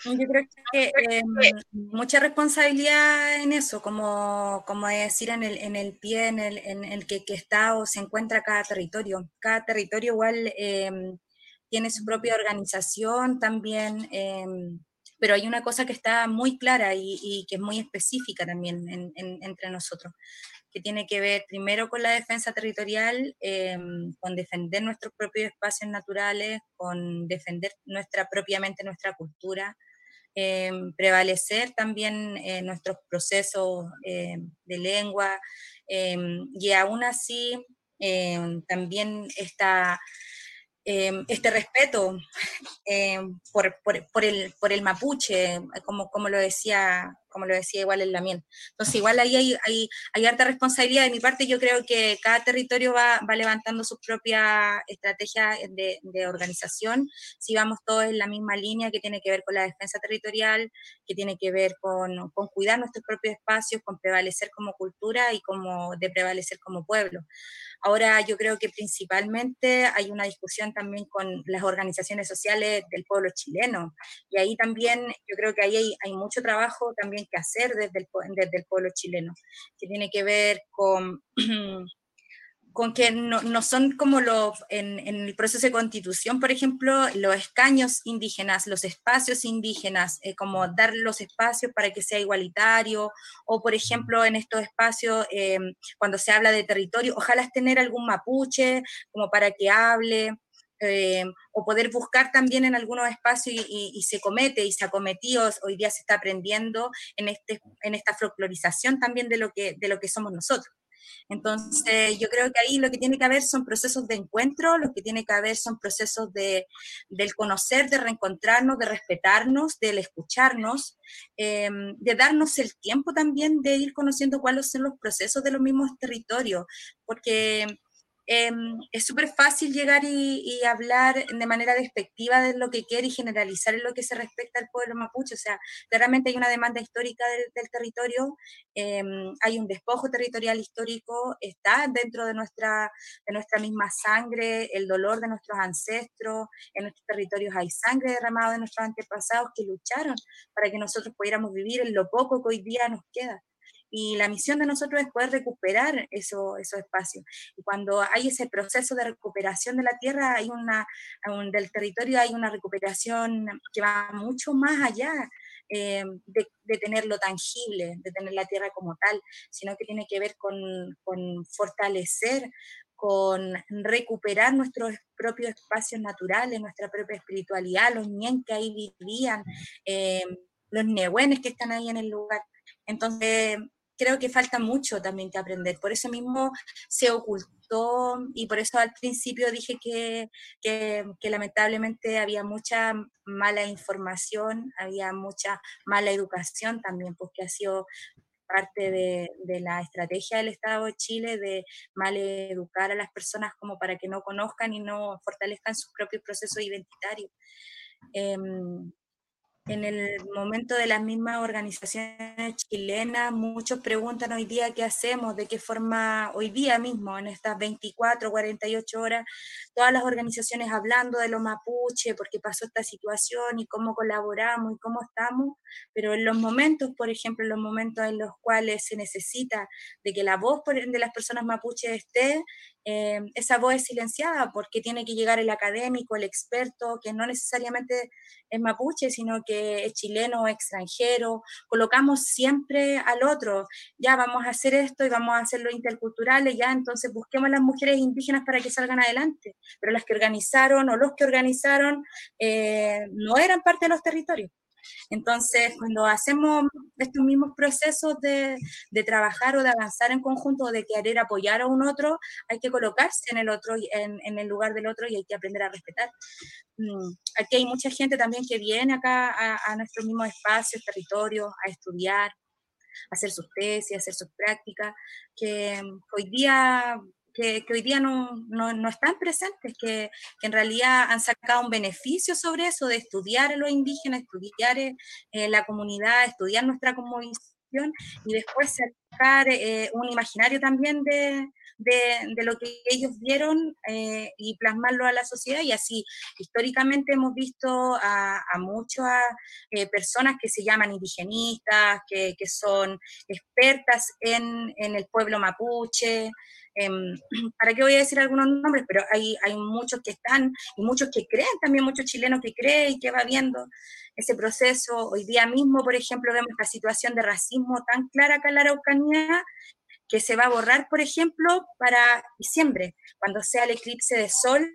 Yo creo que eh, mucha responsabilidad en eso, como, como decir, en el, en el pie en el, en el que, que, está o se encuentra cada territorio. Cada territorio igual em, tiene su propia organización también, em, pero hay una cosa que está muy clara y, que es muy específica también entre nosotros que tiene que ver primero con la defensa territorial, em, con defender nuestros propios espacios naturales, con defender nuestra propiamente nuestra cultura, em, prevalecer también eh, nuestros procesos em, de lengua y aún así también esta este respeto por, por, por, el, por el mapuche, como, como lo decía como lo decía igual en la miel. Entonces, igual ahí hay, hay, hay, harta responsabilidad de mi parte. Yo creo que cada territorio va, va levantando su propia estrategia de, de, organización. Si vamos todos en la misma línea que tiene que ver con la defensa territorial, que tiene que ver con, con cuidar nuestros propios espacios, con prevalecer como cultura y como de prevalecer como pueblo. Ahora yo creo que principalmente hay una discusión también con las organizaciones sociales del pueblo chileno. Y ahí también yo creo que ahí hay, hay mucho trabajo también que hacer desde el, desde el pueblo chileno, que tiene que ver con, con que no, no son como los, en, en, el proceso de constitución, por ejemplo, los escaños indígenas, los espacios indígenas, eh, como dar los espacios para que sea igualitario, o por ejemplo, en estos espacios, eh, cuando se habla de territorio, ojalá tener algún mapuche como para que hable. Eh, o poder buscar también en algunos espacios y, se comete y se ha hoy día se está aprendiendo en, este, en esta folclorización también de lo, que, de lo que somos nosotros. Entonces, yo creo que ahí lo que tiene que haber son procesos de encuentro, lo que tiene que haber son procesos de, del conocer, de reencontrarnos, de respetarnos, del escucharnos, em, de darnos el tiempo también de ir conociendo cuáles son los procesos de los mismos territorios, porque Em, es súper fácil llegar y, hablar de manera despectiva de lo que quiere y generalizar en lo que se respecta al pueblo mapuche. O sea, claramente hay una demanda histórica del, territorio, em, hay un despojo territorial histórico, está dentro de nuestra, de nuestra misma sangre, el dolor de nuestros ancestros, en nuestros territorios hay sangre derramada de nuestros antepasados que lucharon para que nosotros pudiéramos vivir en lo poco que hoy día nos queda. Y la misión de nosotros es poder recuperar eso, esos espacios. Y cuando hay ese proceso de recuperación de la tierra, hay una, del territorio hay una recuperación que va mucho más allá eh, de, de, tenerlo tangible, de tener la tierra como tal, sino que tiene que ver con, con fortalecer con recuperar nuestros propios espacios naturales, nuestra propia espiritualidad, los ñen que ahí vivían, eh, los nehuenes que están ahí en el lugar. Entonces, creo que falta mucho también que aprender. Por eso mismo se, gustó y por eso al principio dije que, que, lamentablemente había mucha mala información, había mucha mala educación también, porque ha sido parte de, de, la estrategia del Estado de Chile de mal educar a las personas como para que no conozcan y no fortalezcan sus propios procesos identitarios. Em, en el momento de las mismas organizaciones chilenas, muchos preguntan hoy día qué hacemos, de qué forma, hoy día mismo, en estas 24, 48 horas, todas las organizaciones hablando de los mapuche, porque pasó esta situación y cómo colaboramos y cómo estamos, pero en los momentos, por ejemplo, en los momentos en los cuales se necesita de que la voz de las personas mapuche esté, eh, esa voz es silenciada porque tiene que llegar el académico, el experto, que no necesariamente es mapuche, sino que es chileno extranjero. Colocamos siempre al otro, ya vamos a hacer esto y vamos a hacerlo intercultural, y ya entonces busquemos las mujeres indígenas para que salgan adelante. Pero las que organizaron o los que organizaron eh, no eran parte de los territorios. Entonces, cuando hacemos estos mismos procesos de, trabajar o de avanzar en conjunto o de querer apoyar a un otro, hay que colocarse en el otro, en, el lugar del otro y hay que aprender a respetar. Mm, aquí hay mucha gente también que viene acá a, a nuestros mismos espacios, territorios, a estudiar, hacer sus tesis, hacer sus prácticas, que hoy día que, hoy día no, no, están presentes, que, en realidad han sacado un beneficio sobre eso, de estudiar a los indígenas, estudiar eh, la comunidad, estudiar nuestra comunidad y después sacar eh, un imaginario también de, de, lo que ellos vieron eh, y plasmarlo a la sociedad. Y así, históricamente hemos visto a, a muchas personas que se llaman indigenistas, que, que son expertas en, en, el pueblo mapuche, ¿Para qué voy a decir algunos nombres? Pero hay, hay muchos que están y muchos que creen, también muchos chilenos que creen y que va viendo ese proceso. Hoy día mismo, por ejemplo, vemos la situación de racismo tan clara acá en la Araucanía que se va a borrar, por ejemplo, para diciembre, cuando sea el eclipse de sol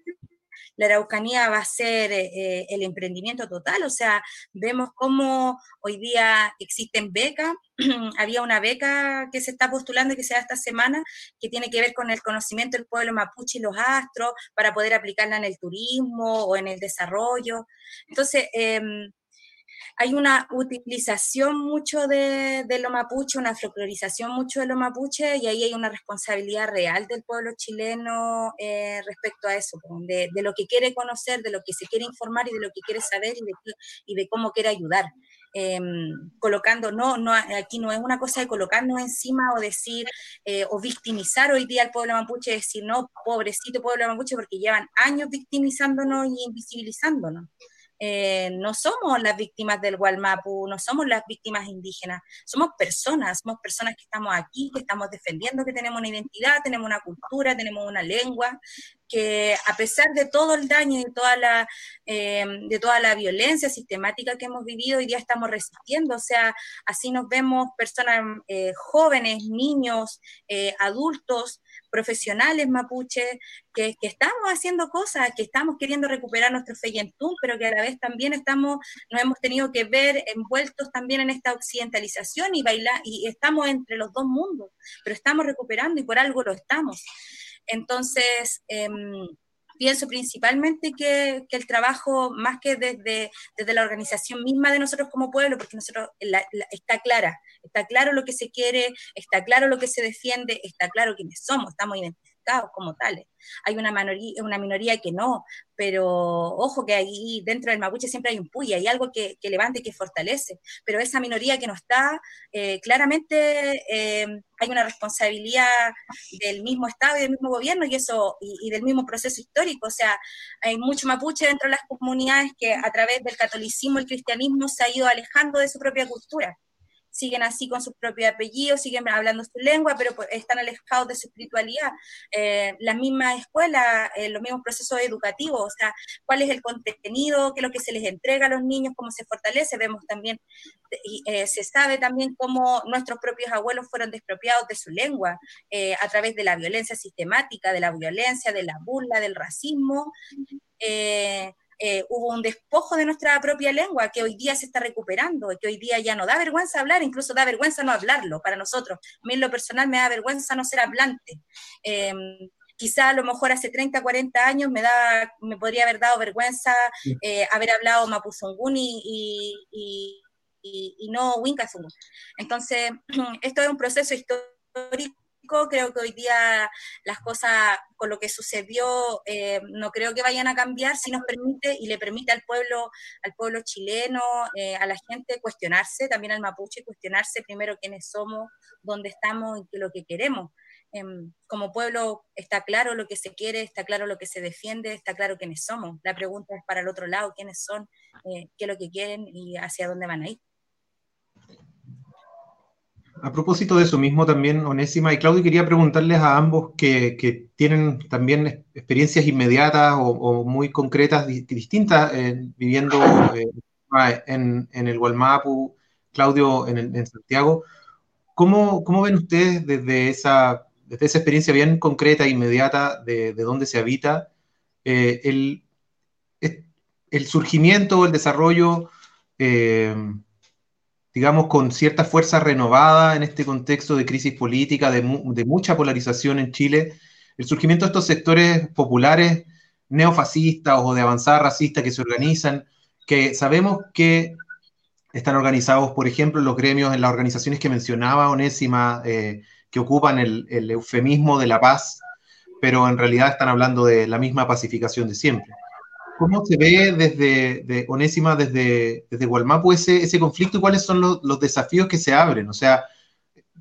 la Araucanía va a ser eh, el emprendimiento total, o sea, vemos cómo hoy día existen becas, había una beca que se está postulando y que se da esta semana, que tiene que ver con el conocimiento del pueblo mapuche y los astros, para poder aplicarla en el turismo o en el desarrollo. Entonces, em, hay una utilización mucho de, lo mapuche, una folclorización mucho de lo mapuche, y ahí hay una responsabilidad real del pueblo chileno eh, respecto a eso, de, lo que quiere conocer, de lo que se quiere informar y de lo que quiere saber y de, de cómo quiere ayudar. Em, colocando, no, no, aquí no es una cosa de colocarnos encima o decir, eh, o victimizar hoy día al pueblo mapuche, decir, no, pobrecito pueblo mapuche, porque llevan años victimizándonos y invisibilizándonos. Eh, no somos las víctimas del Gualmapu, no somos las víctimas indígenas, somos personas, somos personas que estamos aquí, que estamos defendiendo que tenemos una identidad, tenemos una cultura, tenemos una lengua, que a pesar de todo el daño y toda la, eh, de toda la violencia sistemática que hemos vivido, hoy día estamos resistiendo, o sea, así nos vemos personas eh, jóvenes, niños, adultos, profesionales mapuche, que, estamos haciendo cosas, que estamos queriendo recuperar nuestro feyentún, pero que a la vez también estamos, nos hemos tenido que ver envueltos también en esta occidentalización y bailar, y estamos entre los dos mundos, pero estamos recuperando y por algo lo estamos. Entonces, em, pienso principalmente que, el trabajo, más que desde, desde la organización misma de nosotros como pueblo, porque nosotros está clara, está claro lo que se quiere, está claro lo que se defiende, está claro quiénes somos, estamos identificados como tales. Hay una minoría, que no, pero ojo que ahí dentro del mapuche siempre hay un puya, hay algo que, que levanta y que fortalece, pero esa minoría que no está, eh, claramente eh, hay una responsabilidad del mismo Estado y del mismo gobierno y eso y, del mismo proceso histórico, o sea, hay mucho mapuche dentro de las comunidades que a través del catolicismo el cristianismo se ha ido alejando de su propia cultura siguen así con sus propios apellidos, siguen hablando su lengua, pero pues, están alejados de su espiritualidad. Eh, la misma escuela, eh, los mismos procesos educativos, o sea, cuál es el contenido, qué es lo que se les entrega a los niños, cómo se fortalece. Vemos también, eh, se sabe también cómo nuestros propios abuelos fueron despropiados de su lengua a través de la violencia sistemática, de la violencia, de la burla, del racismo. Eh, hubo un despojo de nuestra propia lengua que hoy día se está recuperando, que hoy día ya no da vergüenza hablar, incluso da vergüenza no hablarlo para nosotros. A mí en lo personal me da vergüenza no ser hablante. Em, quizá a lo mejor hace 30, 40 años me, da, me podría haber dado vergüenza eh, haber hablado Mapuzungún y, y, y, no Winkazungun. Entonces, esto es un proceso histórico creo que hoy día las cosas con lo que sucedió eh, no creo que vayan a cambiar si nos permite y le permite al pueblo, al pueblo chileno, eh, a la gente cuestionarse, también al mapuche, cuestionarse primero quiénes somos, dónde estamos y qué lo que queremos. Em, como pueblo está claro lo que se quiere, está claro lo que se defiende, está claro quiénes somos. La pregunta es para el otro lado, quiénes son, eh, qué es lo que quieren y hacia dónde van a ir. A propósito de eso mismo también, Onésima y Claudio, quería preguntarles a ambos que, tienen también experiencias inmediatas o, muy concretas, distintas, eh, viviendo eh, en, el Gualmapu, Claudio en, Santiago. ¿Cómo, ¿Cómo, ven ustedes desde esa, experiencia bien concreta e inmediata de, de dónde se habita eh, el, el surgimiento, el desarrollo digamos, con cierta fuerza renovada en este contexto de crisis política, de, mucha polarización en Chile, el surgimiento de estos sectores populares neofascistas o de avanzada racista que se organizan, que sabemos que están organizados, por ejemplo, los gremios, en las organizaciones que mencionaba Onésima, eh, que ocupan el eufemismo de la paz, pero en realidad están hablando de la misma pacificación de siempre. ¿Cómo se ve desde de Onésima, desde, desde Gualmapu ese, ese conflicto y cuáles son los, los, desafíos que se abren? O sea,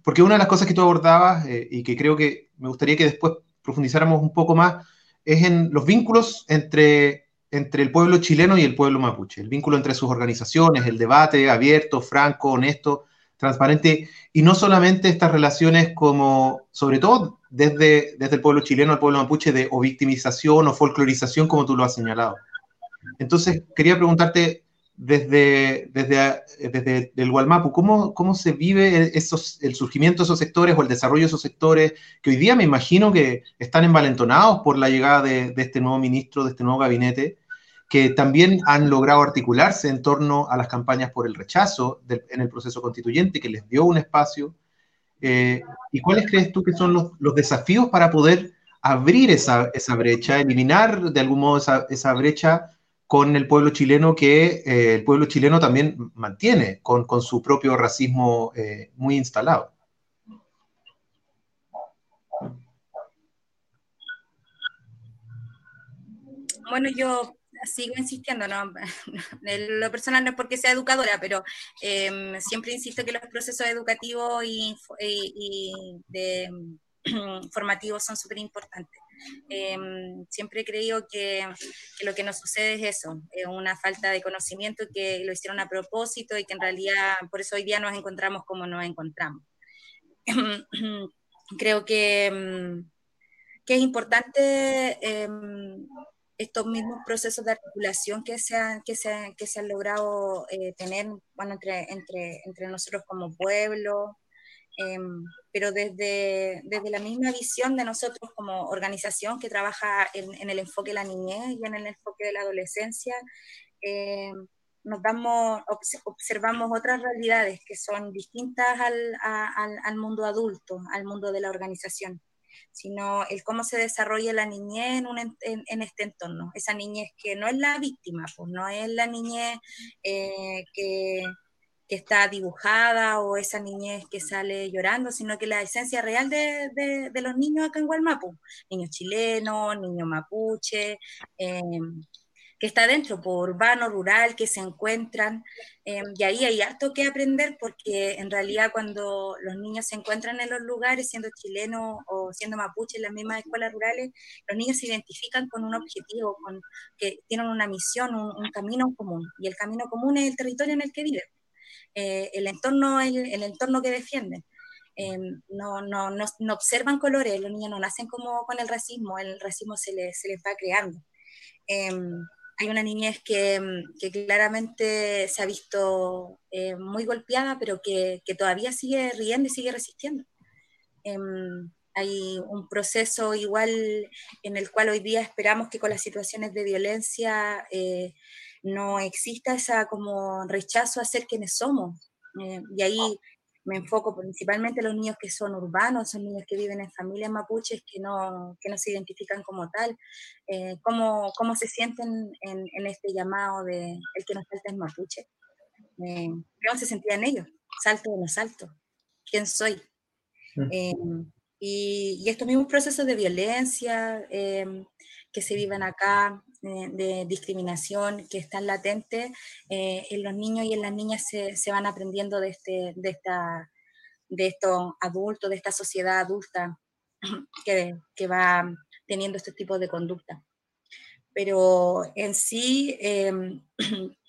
porque una de las cosas que tú abordabas eh, y que creo que me gustaría que después profundizáramos un poco más es en los vínculos entre, entre el pueblo chileno y el pueblo mapuche, el vínculo entre sus organizaciones, el debate abierto, franco, honesto, transparente, y no solamente estas relaciones como, sobre todo desde, desde el pueblo chileno al pueblo mapuche, de victimización o folclorización, como tú lo has señalado. Entonces, quería preguntarte desde, desde, desde el Gualmapu, ¿cómo, ¿cómo se vive esos, el surgimiento de esos sectores o el desarrollo de esos sectores que hoy día me imagino que están envalentonados por la llegada de, de este nuevo ministro, de este nuevo gabinete? Que también han logrado articularse en torno a las campañas por el rechazo en el proceso constituyente, que les dio un espacio. Eh, ¿Y cuáles crees tú que son los, los desafíos para poder abrir esa, esa, brecha, eliminar de algún modo esa, esa brecha con el pueblo chileno que eh, el pueblo chileno también mantiene con, con su propio racismo eh, muy instalado? Bueno, yo sigo insistiendo, ¿no? lo personal no es porque sea educadora, pero em, siempre insisto que los procesos educativos y, de, formativos son súper importantes. Em, siempre he creído que, lo que nos sucede es eso, es una falta de conocimiento que lo hicieron a propósito y que en realidad por eso hoy día nos encontramos como nos encontramos. Creo que, em, que es importante estos mismos procesos de articulación que se han, que se, que se han logrado eh, tener bueno, entre, entre, entre nosotros como pueblo, em, pero desde, desde la misma visión de nosotros como organización que trabaja en, en el enfoque de la niñez y en el enfoque de la adolescencia, em, nos damos, observamos otras realidades que son distintas al, al, al mundo adulto, al mundo de la organización sino el cómo se desarrolla la niñez en, este entorno. Esa niñez que no es la víctima, pues no es la niñez eh, que, está dibujada o esa niñez que sale llorando, sino que la esencia real de, los niños acá en Gualmapu, niños chilenos, niños mapuche, eh, que está dentro, por urbano, rural, que se encuentran. Em, y ahí hay harto que aprender porque en realidad cuando los niños se encuentran en los lugares, siendo chilenos o siendo mapuche en las mismas escuelas rurales, los niños se identifican con un objetivo, con que tienen una misión, un, camino común. Y el camino común es el territorio en el que viven, eh, el, entorno, el, el, entorno que defienden. Em, no, no, no, no, observan colores, los niños no nacen como con el racismo, el racismo se les, se les va creando. Em, hay una niñez que, mm, que claramente se ha visto eh, muy golpeada, pero que, que, todavía sigue riendo y sigue resistiendo. Em, hay un proceso igual en el cual hoy día esperamos que con las situaciones de violencia eh, no exista esa como rechazo a ser quienes somos. Eh, y ahí me enfoco principalmente en los niños que son urbanos, son niños que viven en familias mapuches que no, que no se identifican como tal, eh, cómo, cómo, se sienten en, en, este llamado de el que nos falta es mapuche, eh, cómo se sentían ellos, salto o no salto, quién soy. Mm. Eh, y, y, estos mismos procesos de violencia que se viven acá, de discriminación que están latentes, eh, en los niños y en las niñas se, se van aprendiendo de, este, de, esta, de estos adultos, de esta sociedad adulta que, que va teniendo este tipo de conducta. Pero en sí, em,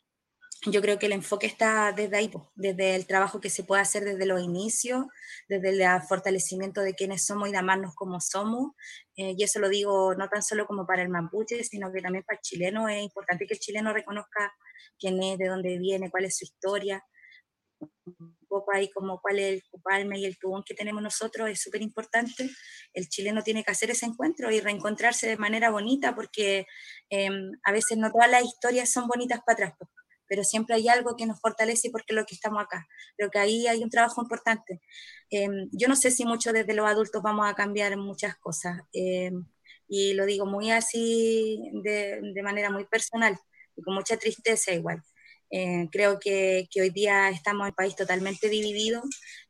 yo creo que el enfoque está desde ahí, desde el trabajo que se puede hacer desde los inicios, desde el fortalecimiento de quienes somos y de amarnos como somos. Eh, y eso lo digo no tan solo como para el mapuche, sino que también para el chileno. Es importante que el chileno reconozca quién es, de dónde viene, cuál es su historia. Un poco ahí como cuál es el cupalme y el tubón que tenemos nosotros es súper importante. El chileno tiene que hacer ese encuentro y reencontrarse de manera bonita porque em, a veces no todas las historias son bonitas para atrás pero siempre hay algo que nos fortalece porque lo que estamos acá. Creo que ahí hay un trabajo importante. Em, yo no sé si mucho desde los adultos vamos a cambiar muchas cosas, em, y lo digo muy así, de, de, manera muy personal, y con mucha tristeza igual. Eh, creo que, que, hoy día estamos en un país totalmente dividido,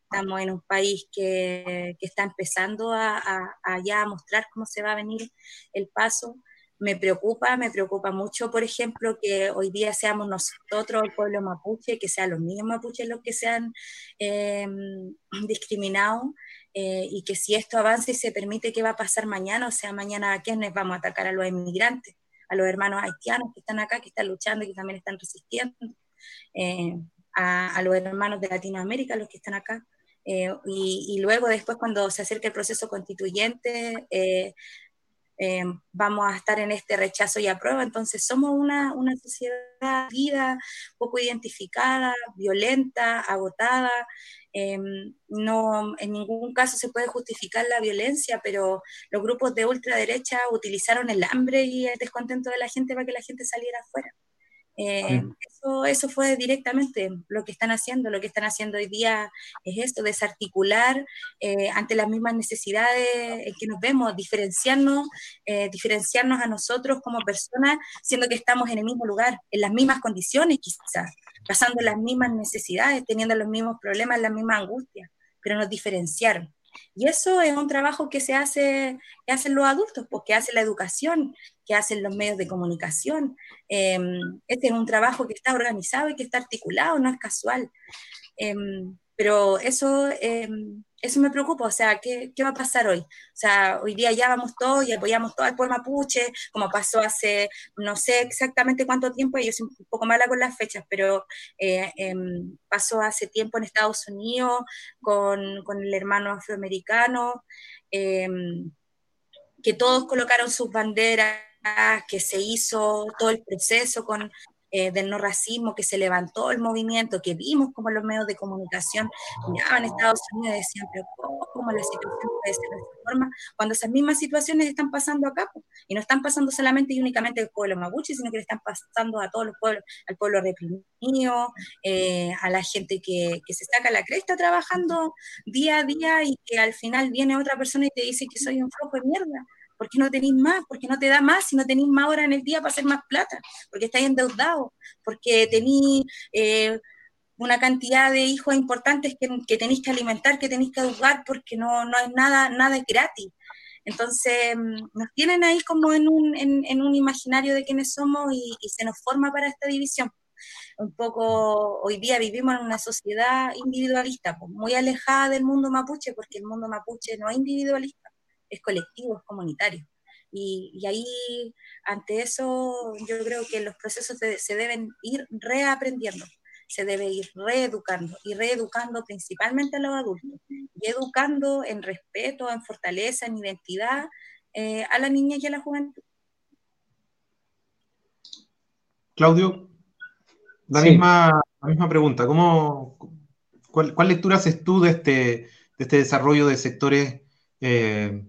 estamos en un país que, que está empezando a, a, a ya mostrar cómo se va a venir el paso me preocupa, me preocupa mucho, por ejemplo, que hoy día seamos nosotros, el pueblo mapuche, que sean los niños mapuches los que sean eh, discriminados, eh, y que si esto avanza y se permite, ¿qué va a pasar mañana? O sea, mañana a quiénes vamos a atacar a los inmigrantes, a los hermanos haitianos que están acá, que están luchando y que también están resistiendo, eh, a, a, los hermanos de Latinoamérica, los que están acá. Y, y, luego después cuando se acerque el proceso constituyente, eh, vamos a estar en este rechazo y aprueba. Entonces somos una, una sociedad vida, poco identificada, violenta, agotada. Eh, no, en ningún caso se puede justificar la violencia, pero los grupos de ultraderecha utilizaron el hambre y el descontento de la gente para que la gente saliera afuera. Eh, eso, eso, fue directamente lo que están haciendo. Lo que están haciendo hoy día es esto, desarticular eh, ante las mismas necesidades en que nos vemos, diferenciarnos, eh, diferenciarnos a nosotros como personas, siendo que estamos en el mismo lugar, en las mismas condiciones quizás, pasando las mismas necesidades, teniendo los mismos problemas, las mismas angustias, pero nos diferenciaron. Y eso es un trabajo que se hace, que hacen los adultos, porque pues, hace la educación, que hacen los medios de comunicación. Eh, este es un trabajo que está organizado y que está articulado, no es casual. Eh, pero eso, eh, eso me preocupa, o sea, ¿qué, ¿qué, va a pasar hoy? O sea, hoy día ya vamos todos y apoyamos todo al pueblo mapuche, como pasó hace, no sé exactamente cuánto tiempo, yo soy un poco mala con las fechas, pero eh, eh, pasó hace tiempo en Estados Unidos con, con el hermano afroamericano, em, que todos colocaron sus banderas que se hizo todo el proceso con, eh, del no racismo, que se levantó el movimiento, que vimos como los medios de comunicación miraban Estados Unidos y decían, pero ¿cómo la situación puede ser de esta forma? Cuando esas mismas situaciones están pasando acá, y no están pasando solamente y únicamente al pueblo mapuche, sino que le están pasando a todos los pueblos, al pueblo reprimido, eh, a la gente que, que se saca la cresta trabajando día a día y que al final viene otra persona y te dice que soy un flojo de mierda ¿Por qué no tenéis más? ¿Por qué no te da más si no tenéis más horas en el día para hacer más plata? Porque estáis endeudados, porque tenéis eh, una cantidad de hijos importantes que, que, tenéis que alimentar, que tenéis que educar, porque no, no es nada, nada es gratis. Entonces, mm, nos tienen ahí como en un, en, en un imaginario de quiénes somos y, y, se nos forma para esta división. Un poco, hoy día vivimos en una sociedad individualista, pues, muy alejada del mundo mapuche, porque el mundo mapuche no es individualista es colectivo, es comunitario. Y, y, ahí, ante eso, yo creo que los procesos de, se deben ir reaprendiendo, se debe ir reeducando y reeducando principalmente a los adultos y educando en respeto, en fortaleza, en identidad eh, a la niña y a la juventud. Claudio, la, sí. misma, la misma pregunta, ¿cómo, cuál, cuál, lectura haces tú de este, de este desarrollo de sectores eh,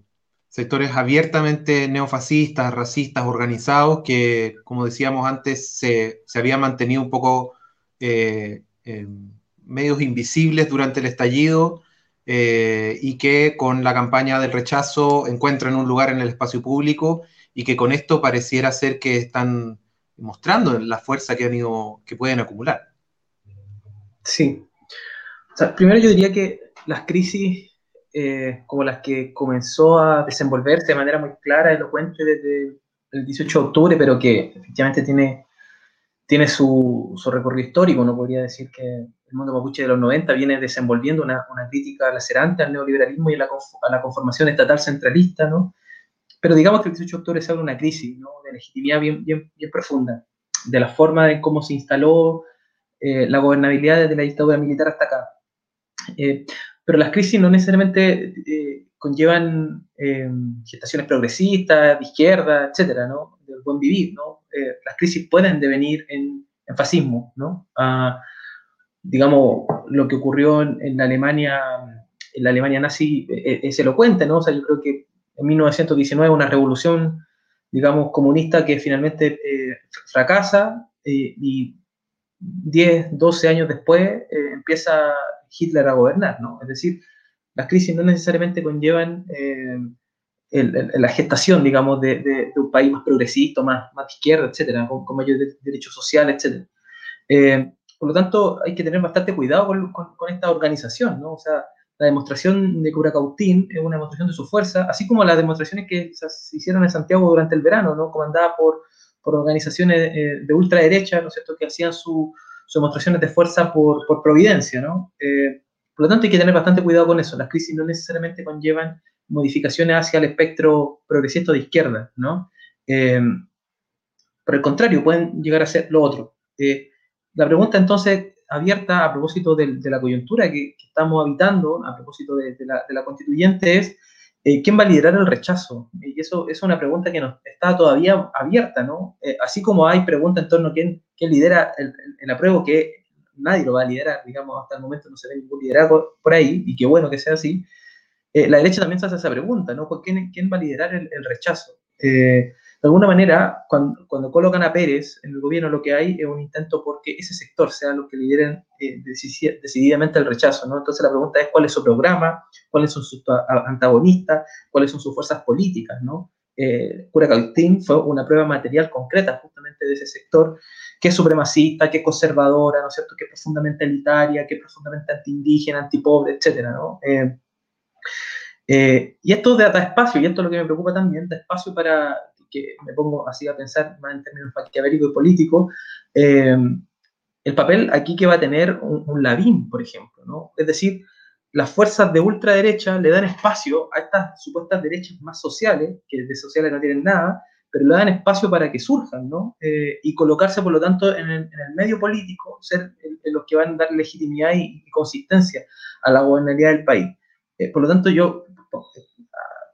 sectores abiertamente neofascistas, racistas, organizados, que, como decíamos antes, se, se había mantenido un poco eh, medios invisibles durante el estallido eh, y que con la campaña del rechazo encuentran un lugar en el espacio público y que con esto pareciera ser que están mostrando la fuerza que han ido, que pueden acumular. Sí. primero yo diría que las crisis eh, como las que comenzó a desenvolverse de manera muy clara, elocuente desde el 18 de octubre, pero que efectivamente tiene, tiene su, su recorrido histórico, no podría decir que el mundo mapuche de los 90 viene desenvolviendo una, una crítica lacerante al neoliberalismo y a la, a la, conformación estatal centralista, ¿no? Pero digamos que el 18 de octubre se abre una crisis ¿no? de legitimidad bien, bien, bien profunda, de la forma de cómo se instaló eh, la gobernabilidad desde la dictadura militar hasta acá. Eh, pero las crisis no necesariamente eh, conllevan eh, gestaciones progresistas, de izquierda, etcétera, ¿no? Del buen vivir, ¿no? Eh, las crisis pueden devenir en, fascismo, ¿no? Ah, digamos, lo que ocurrió en, la Alemania, en la Alemania nazi es, elocuente, ¿no? O sea, yo creo que en 1919 una revolución, digamos, comunista que finalmente fracasa y 10, 12 años después empieza Hitler a gobernar, ¿no? Es decir, las crisis no necesariamente conllevan eh, la gestación, digamos, de, un país más progresista, más, más de izquierda, etcétera, con, mayores derechos sociales, etcétera. Eh, por lo tanto, hay que tener bastante cuidado con, esta organización, ¿no? O sea, la demostración de Curacautín es una demostración de su fuerza, así como las demostraciones que se hicieron en Santiago durante el verano, ¿no? Comandadas por, por organizaciones eh, de ultraderecha, ¿no es cierto?, que hacían su, sus demostraciones de fuerza por, por providencia, ¿no? Eh, por lo tanto, hay que tener bastante cuidado con eso. Las crisis no necesariamente conllevan modificaciones hacia el espectro progresista de izquierda, ¿no? Eh, por el contrario, pueden llegar a ser lo otro. Eh, la pregunta entonces abierta a propósito de, la coyuntura que, estamos habitando, a propósito de, la, de la, constituyente, es eh, ¿quién va a liderar el rechazo? Y eso es una pregunta que nos está todavía abierta, ¿no? Eh, así como hay preguntas en torno a quién, quién lidera el, el, apruebo, que nadie lo va a liderar, digamos, hasta el momento no se ve ningún liderazgo por ahí, y qué bueno que sea así, eh, la derecha también se hace esa pregunta, ¿no? ¿Quién, quién va a liderar el, el rechazo? De alguna manera, cuando, colocan a Pérez en el gobierno, lo que hay es un intento porque ese sector sea lo que lideren eh, decididamente el rechazo, ¿no? Entonces la pregunta es cuál es su programa, cuáles son sus antagonistas, cuáles son sus fuerzas políticas, ¿no? Eh, Cura fue una prueba material concreta justamente de ese sector, que es supremacista, que es conservadora, ¿no es cierto?, que es profundamente elitaria, que es profundamente antiindígena, antipobre, etcétera, ¿no? Eh, eh, y esto da, espacio, y esto es lo que me preocupa también, da espacio para que me pongo así a pensar más en términos maquiavélicos y políticos, eh, el papel aquí que va a tener un, Lavín, por ejemplo, ¿no? Es decir, las fuerzas de ultraderecha le dan espacio a estas supuestas derechas más sociales, que de sociales no tienen nada, pero le dan espacio para que surjan, ¿no? Eh, y colocarse, por lo tanto, en el, medio político, ser los que van a dar legitimidad y, consistencia a la gobernabilidad del país. Eh, por lo tanto, yo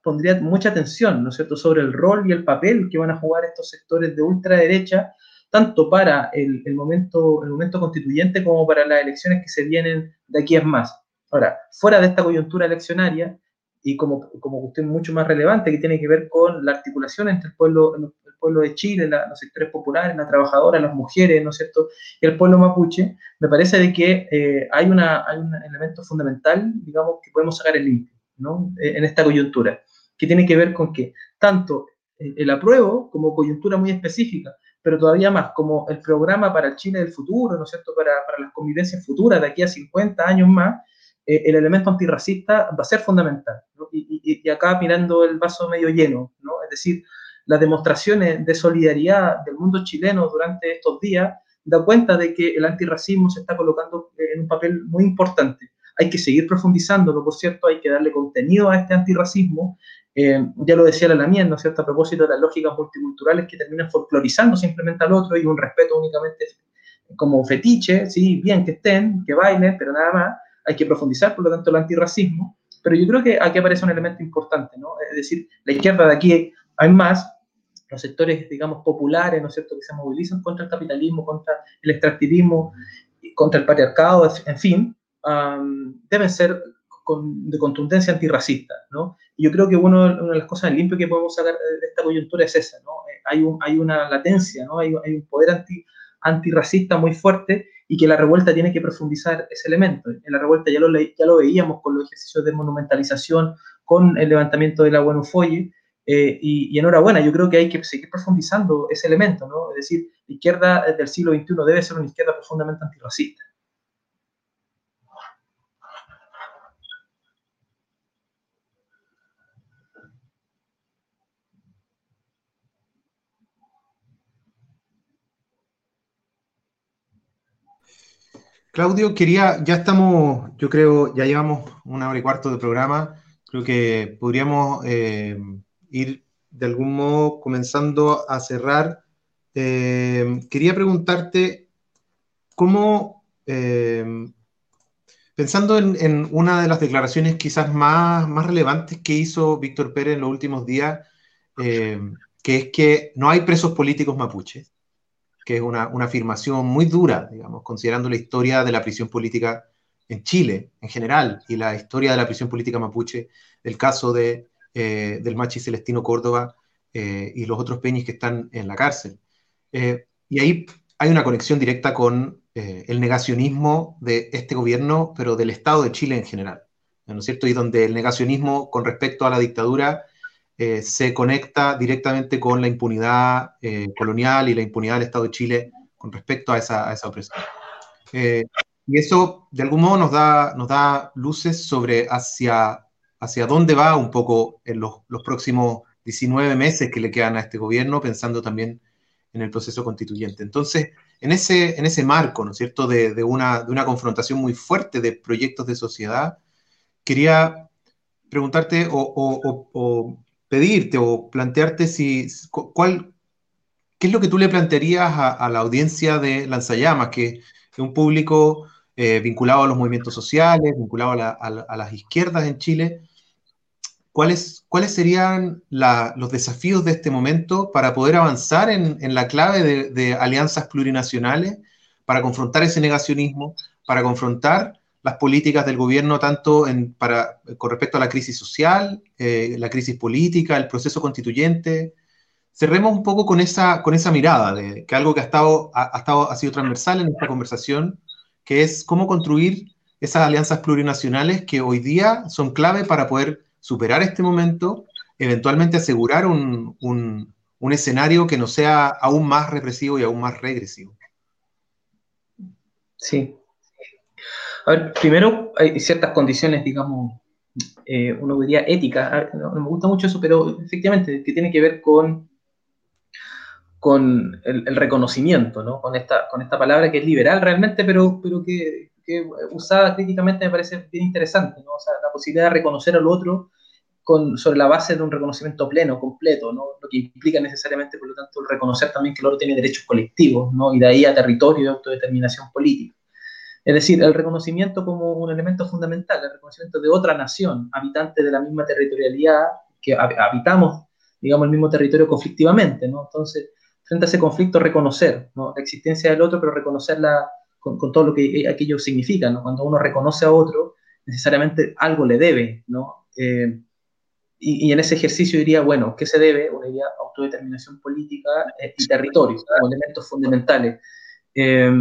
pondría mucha atención, ¿no es cierto?, sobre el rol y el papel que van a jugar estos sectores de ultraderecha, tanto para el, momento, el momento constituyente como para las elecciones que se vienen de aquí en más. Ahora, fuera de esta coyuntura eleccionaria, y como, como cuestión mucho más relevante que tiene que ver con la articulación entre el pueblo, el pueblo de Chile, los sectores populares, la trabajadora, las mujeres, ¿no es cierto?, y el pueblo mapuche, me parece de que eh, hay, una, hay un elemento fundamental, digamos, que podemos sacar en limpio, ¿no?, en esta coyuntura que tiene que ver con que tanto el apruebo como coyuntura muy específica, pero todavía más como el programa para el Chile del futuro, ¿no es cierto?, para, para las convivencias futuras de aquí a 50 años más, eh, el elemento antirracista va a ser fundamental. Y, y, acá mirando el vaso medio lleno, ¿no? es decir, las demostraciones de solidaridad del mundo chileno durante estos días da cuenta de que el antirracismo se está colocando en un papel muy importante. Hay que seguir profundizándolo, por cierto, hay que darle contenido a este antirracismo eh, ya lo decía la Lamien, ¿no es cierto?, a propósito de las lógicas multiculturales que terminan folclorizando simplemente al otro y un respeto únicamente como fetiche, sí, bien que estén, que bailen, pero nada más, hay que profundizar, por lo tanto, el antirracismo, pero yo creo que aquí aparece un elemento importante, ¿no? Es decir, la izquierda de aquí hay más, los sectores, digamos, populares, ¿no es cierto?, que se movilizan contra el capitalismo, contra el extractivismo, contra el patriarcado, en fin, deben ser de contundencia antirracista, ¿no? Y yo creo que una de las cosas limpio que podemos sacar de esta coyuntura es esa, ¿no? Eh, hay, un, hay una latencia, ¿no? Hay, hay un poder anti, antirracista muy fuerte y que la revuelta tiene que profundizar ese elemento. En la revuelta ya lo, ya lo veíamos con los ejercicios de monumentalización, con el levantamiento de la Buenofolle, eh, y, enhorabuena, yo creo que hay que seguir profundizando ese elemento, ¿no? Es decir, la izquierda del siglo XXI debe ser una izquierda profundamente antirracista. Claudio, quería, ya estamos, yo creo, ya llevamos una hora y cuarto de programa, creo que podríamos eh, ir de algún modo comenzando a cerrar. Eh, quería preguntarte cómo, eh, pensando en, una de las declaraciones quizás más, más relevantes que hizo Víctor Pérez en los últimos días, que es que no hay presos políticos mapuches que es una, afirmación muy dura, digamos, considerando la historia de la prisión política en Chile en general y la historia de la prisión política mapuche, el caso de, eh, del machi Celestino Córdoba eh, y los otros peñis que están en la cárcel. Eh, y ahí hay una conexión directa con el negacionismo de este gobierno, pero del Estado de Chile en general, ¿no es cierto? Y donde el negacionismo con respecto a la dictadura eh, se conecta directamente con la impunidad eh, colonial y la impunidad del Estado de Chile con respecto a esa, opresión. Eh, y eso, de algún modo, nos da, nos da luces sobre hacia, hacia dónde va un poco en los, próximos 19 meses que le quedan a este gobierno, pensando también en el proceso constituyente. Entonces, en ese, en ese marco, ¿no es cierto?, de, una, de una confrontación muy fuerte de proyectos de sociedad, quería preguntarte o pedirte o plantearte si, cuál, qué es lo que tú le plantearías a, la audiencia de Lanzallamas, que es un público eh, vinculado a los movimientos sociales, vinculado a, las izquierdas en Chile. ¿Cuáles, cuáles serían los desafíos de este momento para poder avanzar en, la clave de, de alianzas plurinacionales, para confrontar ese negacionismo, para confrontar las políticas del gobierno tanto en, para, con respecto a la crisis social, eh, la crisis política, el proceso constituyente. Cerremos un poco con esa, con esa mirada, de, que algo que ha estado, ha, estado, ha sido transversal en esta conversación, que es cómo construir esas alianzas plurinacionales que hoy día son clave para poder superar este momento, eventualmente asegurar un, un, un escenario que no sea aún más represivo y aún más regresivo. Sí, a ver, primero hay ciertas condiciones, digamos, eh, uno diría éticas, no, me gusta mucho eso, pero efectivamente, que tiene que ver con, con el, reconocimiento, ¿no? Con esta, con esta palabra que es liberal realmente, pero, pero que, usada críticamente me parece bien interesante, ¿no? O sea, la posibilidad de reconocer al otro con, sobre la base de un reconocimiento pleno, completo, ¿no? Lo que implica necesariamente, por lo tanto, reconocer también que el otro tiene derechos colectivos, ¿no? Y de ahí a territorio y autodeterminación política. Es decir, el reconocimiento como un elemento fundamental, el reconocimiento de otra nación, habitante de la misma territorialidad, que habitamos, digamos, el mismo territorio conflictivamente, ¿no? Entonces, frente a ese conflicto, reconocer ¿no? la existencia del otro, pero reconocerla con, todo lo que aquello significa, ¿no? Cuando uno reconoce a otro, necesariamente algo le debe, ¿no? Eh, y, en ese ejercicio diría, bueno, ¿qué se debe? Una idea autodeterminación política eh, y territorio, como elementos fundamentales. Eh,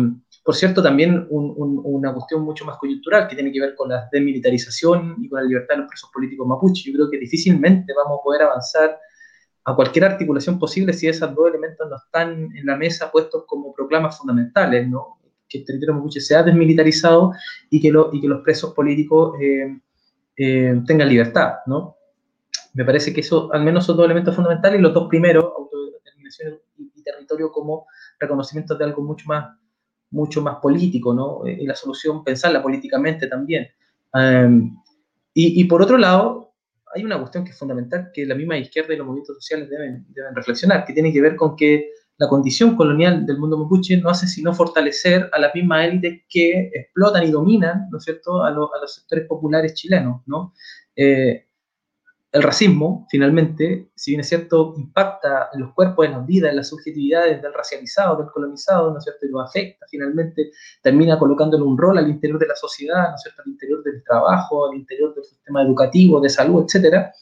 por cierto, también una cuestión mucho más coyuntural que tiene que ver con la desmilitarización y con la libertad de los presos políticos mapuche. Yo creo que difícilmente vamos a poder avanzar a cualquier articulación posible si esos dos elementos no están en la mesa puestos como proclamas fundamentales, ¿no? que el territorio mapuche sea desmilitarizado y que, y que los presos políticos eh, eh, tengan libertad. ¿no? Me parece que eso, al menos son dos elementos fundamentales, y los dos primeros, autodeterminación y territorio, como reconocimiento de algo mucho más mucho más político, ¿no? Y la solución pensarla políticamente también. Em, y, por otro lado, hay una cuestión que es fundamental que la misma izquierda y los movimientos sociales deben, deben reflexionar, que tiene que ver con que la condición colonial del mundo mapuche no hace sino fortalecer a las mismas élites que explotan y dominan, ¿no es cierto?, a, a los sectores populares chilenos, ¿no? Eh, el racismo, finalmente, si bien es cierto, impacta en los cuerpos, en las vidas, en las subjetividades del racializado, del colonizado, ¿no es cierto?, y lo afecta, finalmente termina colocándole un rol al interior de la sociedad, ¿no es cierto?, al interior del trabajo, al interior del sistema educativo, de salud, etcétera,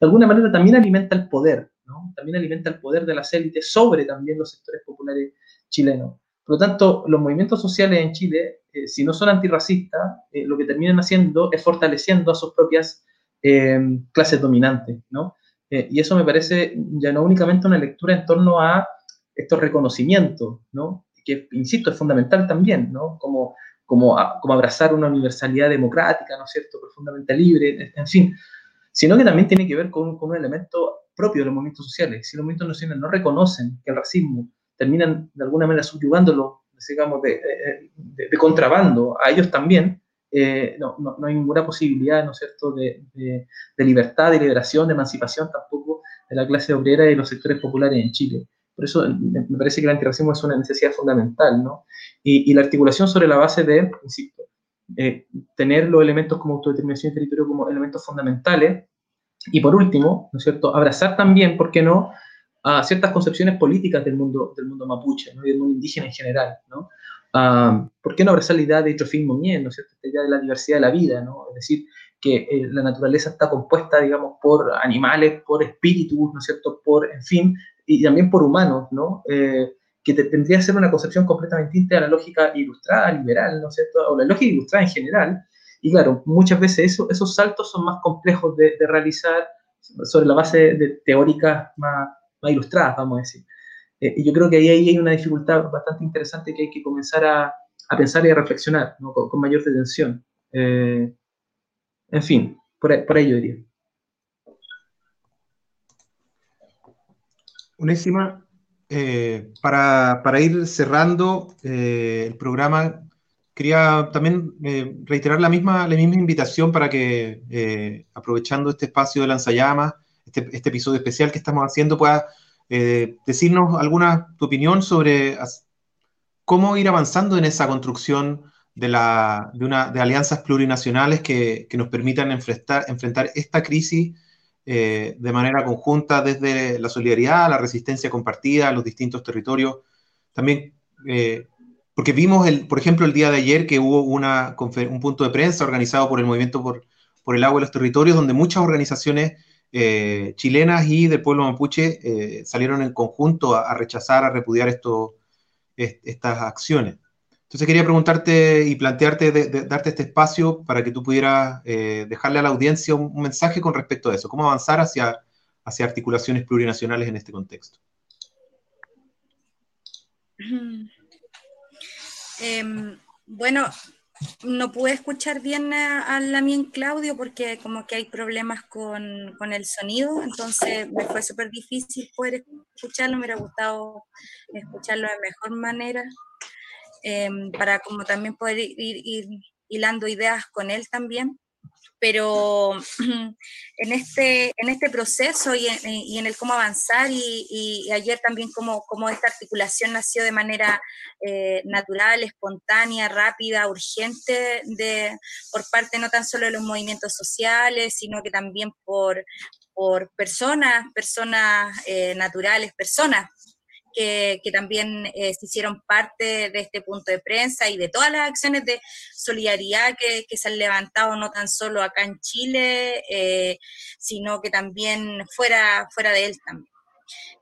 de alguna manera también alimenta el poder, ¿no? También alimenta el poder de las élites sobre también los sectores populares chilenos. Por lo tanto, los movimientos sociales en Chile, eh, si no son antirracistas, eh, lo que terminan haciendo es fortaleciendo a sus propias eh, clases dominantes, ¿no? y eso me parece ya no únicamente una lectura en torno a estos reconocimientos, ¿no? Que, insisto, es fundamental también, ¿no? Como, como, como abrazar una universalidad democrática, ¿no es cierto?, profundamente libre, en fin, sino que también tiene que ver con, un elemento propio de los movimientos sociales. Si los movimientos sociales no reconocen que el racismo terminan de alguna manera subyugándolo, digamos, de, de, contrabando a ellos también, eh, no, no, no, hay ninguna posibilidad, ¿no es cierto?, de, de, libertad, de liberación, de emancipación tampoco de la clase obrera y de los sectores populares en Chile. Por eso me, parece que el antirracismo es una necesidad fundamental, ¿no? Y, y la articulación sobre la base de, insisto, eh, tener los elementos como autodeterminación y territorio como elementos fundamentales. Y por último, ¿no es cierto?, abrazar también, ¿por qué no?, a ciertas concepciones políticas del mundo, del mundo mapuche ¿no? y del mundo indígena en general. ¿no? Uh, ¿Por qué no abrazar la idea de Trofim Muñez, ¿no es cierto? la idea de la diversidad de la vida? ¿no? Es decir, que eh, la naturaleza está compuesta, digamos, por animales, por espíritus, ¿no es cierto?, por, en fin, y también por humanos, ¿no? Eh, que te, tendría que ser una concepción completamente distinta a la lógica ilustrada, liberal, ¿no es cierto?, o la lógica ilustrada en general. Y claro, muchas veces eso, esos saltos son más complejos de, de realizar sobre la base de teóricas más, más ilustradas, vamos a decir. Eh, y yo creo que ahí, ahí, hay una dificultad bastante interesante que hay que comenzar a, a pensar y a reflexionar ¿no? con, mayor detención. Eh, en fin, por, por ahí yo diría. Unésima, eh, para, para, ir cerrando el programa, quería también reiterar la misma, la misma invitación para que, aprovechando este espacio de lanzallamas, este, este, episodio especial que estamos haciendo, pueda eh, decirnos alguna tu opinión sobre cómo ir avanzando en esa construcción de, una, de alianzas plurinacionales que, nos permitan enfrentar, enfrentar esta crisis eh, de manera conjunta desde la solidaridad, la resistencia compartida, los distintos territorios. También, eh, porque vimos, el, por ejemplo, el día de ayer que hubo una, un punto de prensa organizado por el Movimiento por, por el Agua y los Territorios, donde muchas organizaciones eh, chilenas y del pueblo mapuche eh, salieron en conjunto a, rechazar, a repudiar esto, est estas acciones. Entonces quería preguntarte y plantearte, darte este espacio para que tú pudieras eh, dejarle a la audiencia un, un, mensaje con respecto a eso, cómo avanzar hacia, hacia articulaciones plurinacionales en este contexto. Eh, bueno, no pude escuchar bien a, a Lamien Claudio porque como que hay problemas con, con el sonido, entonces me fue súper difícil poder escucharlo, me hubiera gustado escucharlo de mejor manera, eh, para como también poder ir, ir hilando ideas con él también pero en este, en este proceso y en, y en el cómo avanzar y, ayer también cómo, cómo, esta articulación nació de manera eh, natural, espontánea, rápida, urgente de, por parte no tan solo de los movimientos sociales, sino que también por, por personas, personas eh, naturales, personas que, también eh, se hicieron parte de este punto de prensa y de todas las acciones de solidaridad que, que se han levantado no tan solo acá en Chile, eh, sino que también fuera, fuera de él también.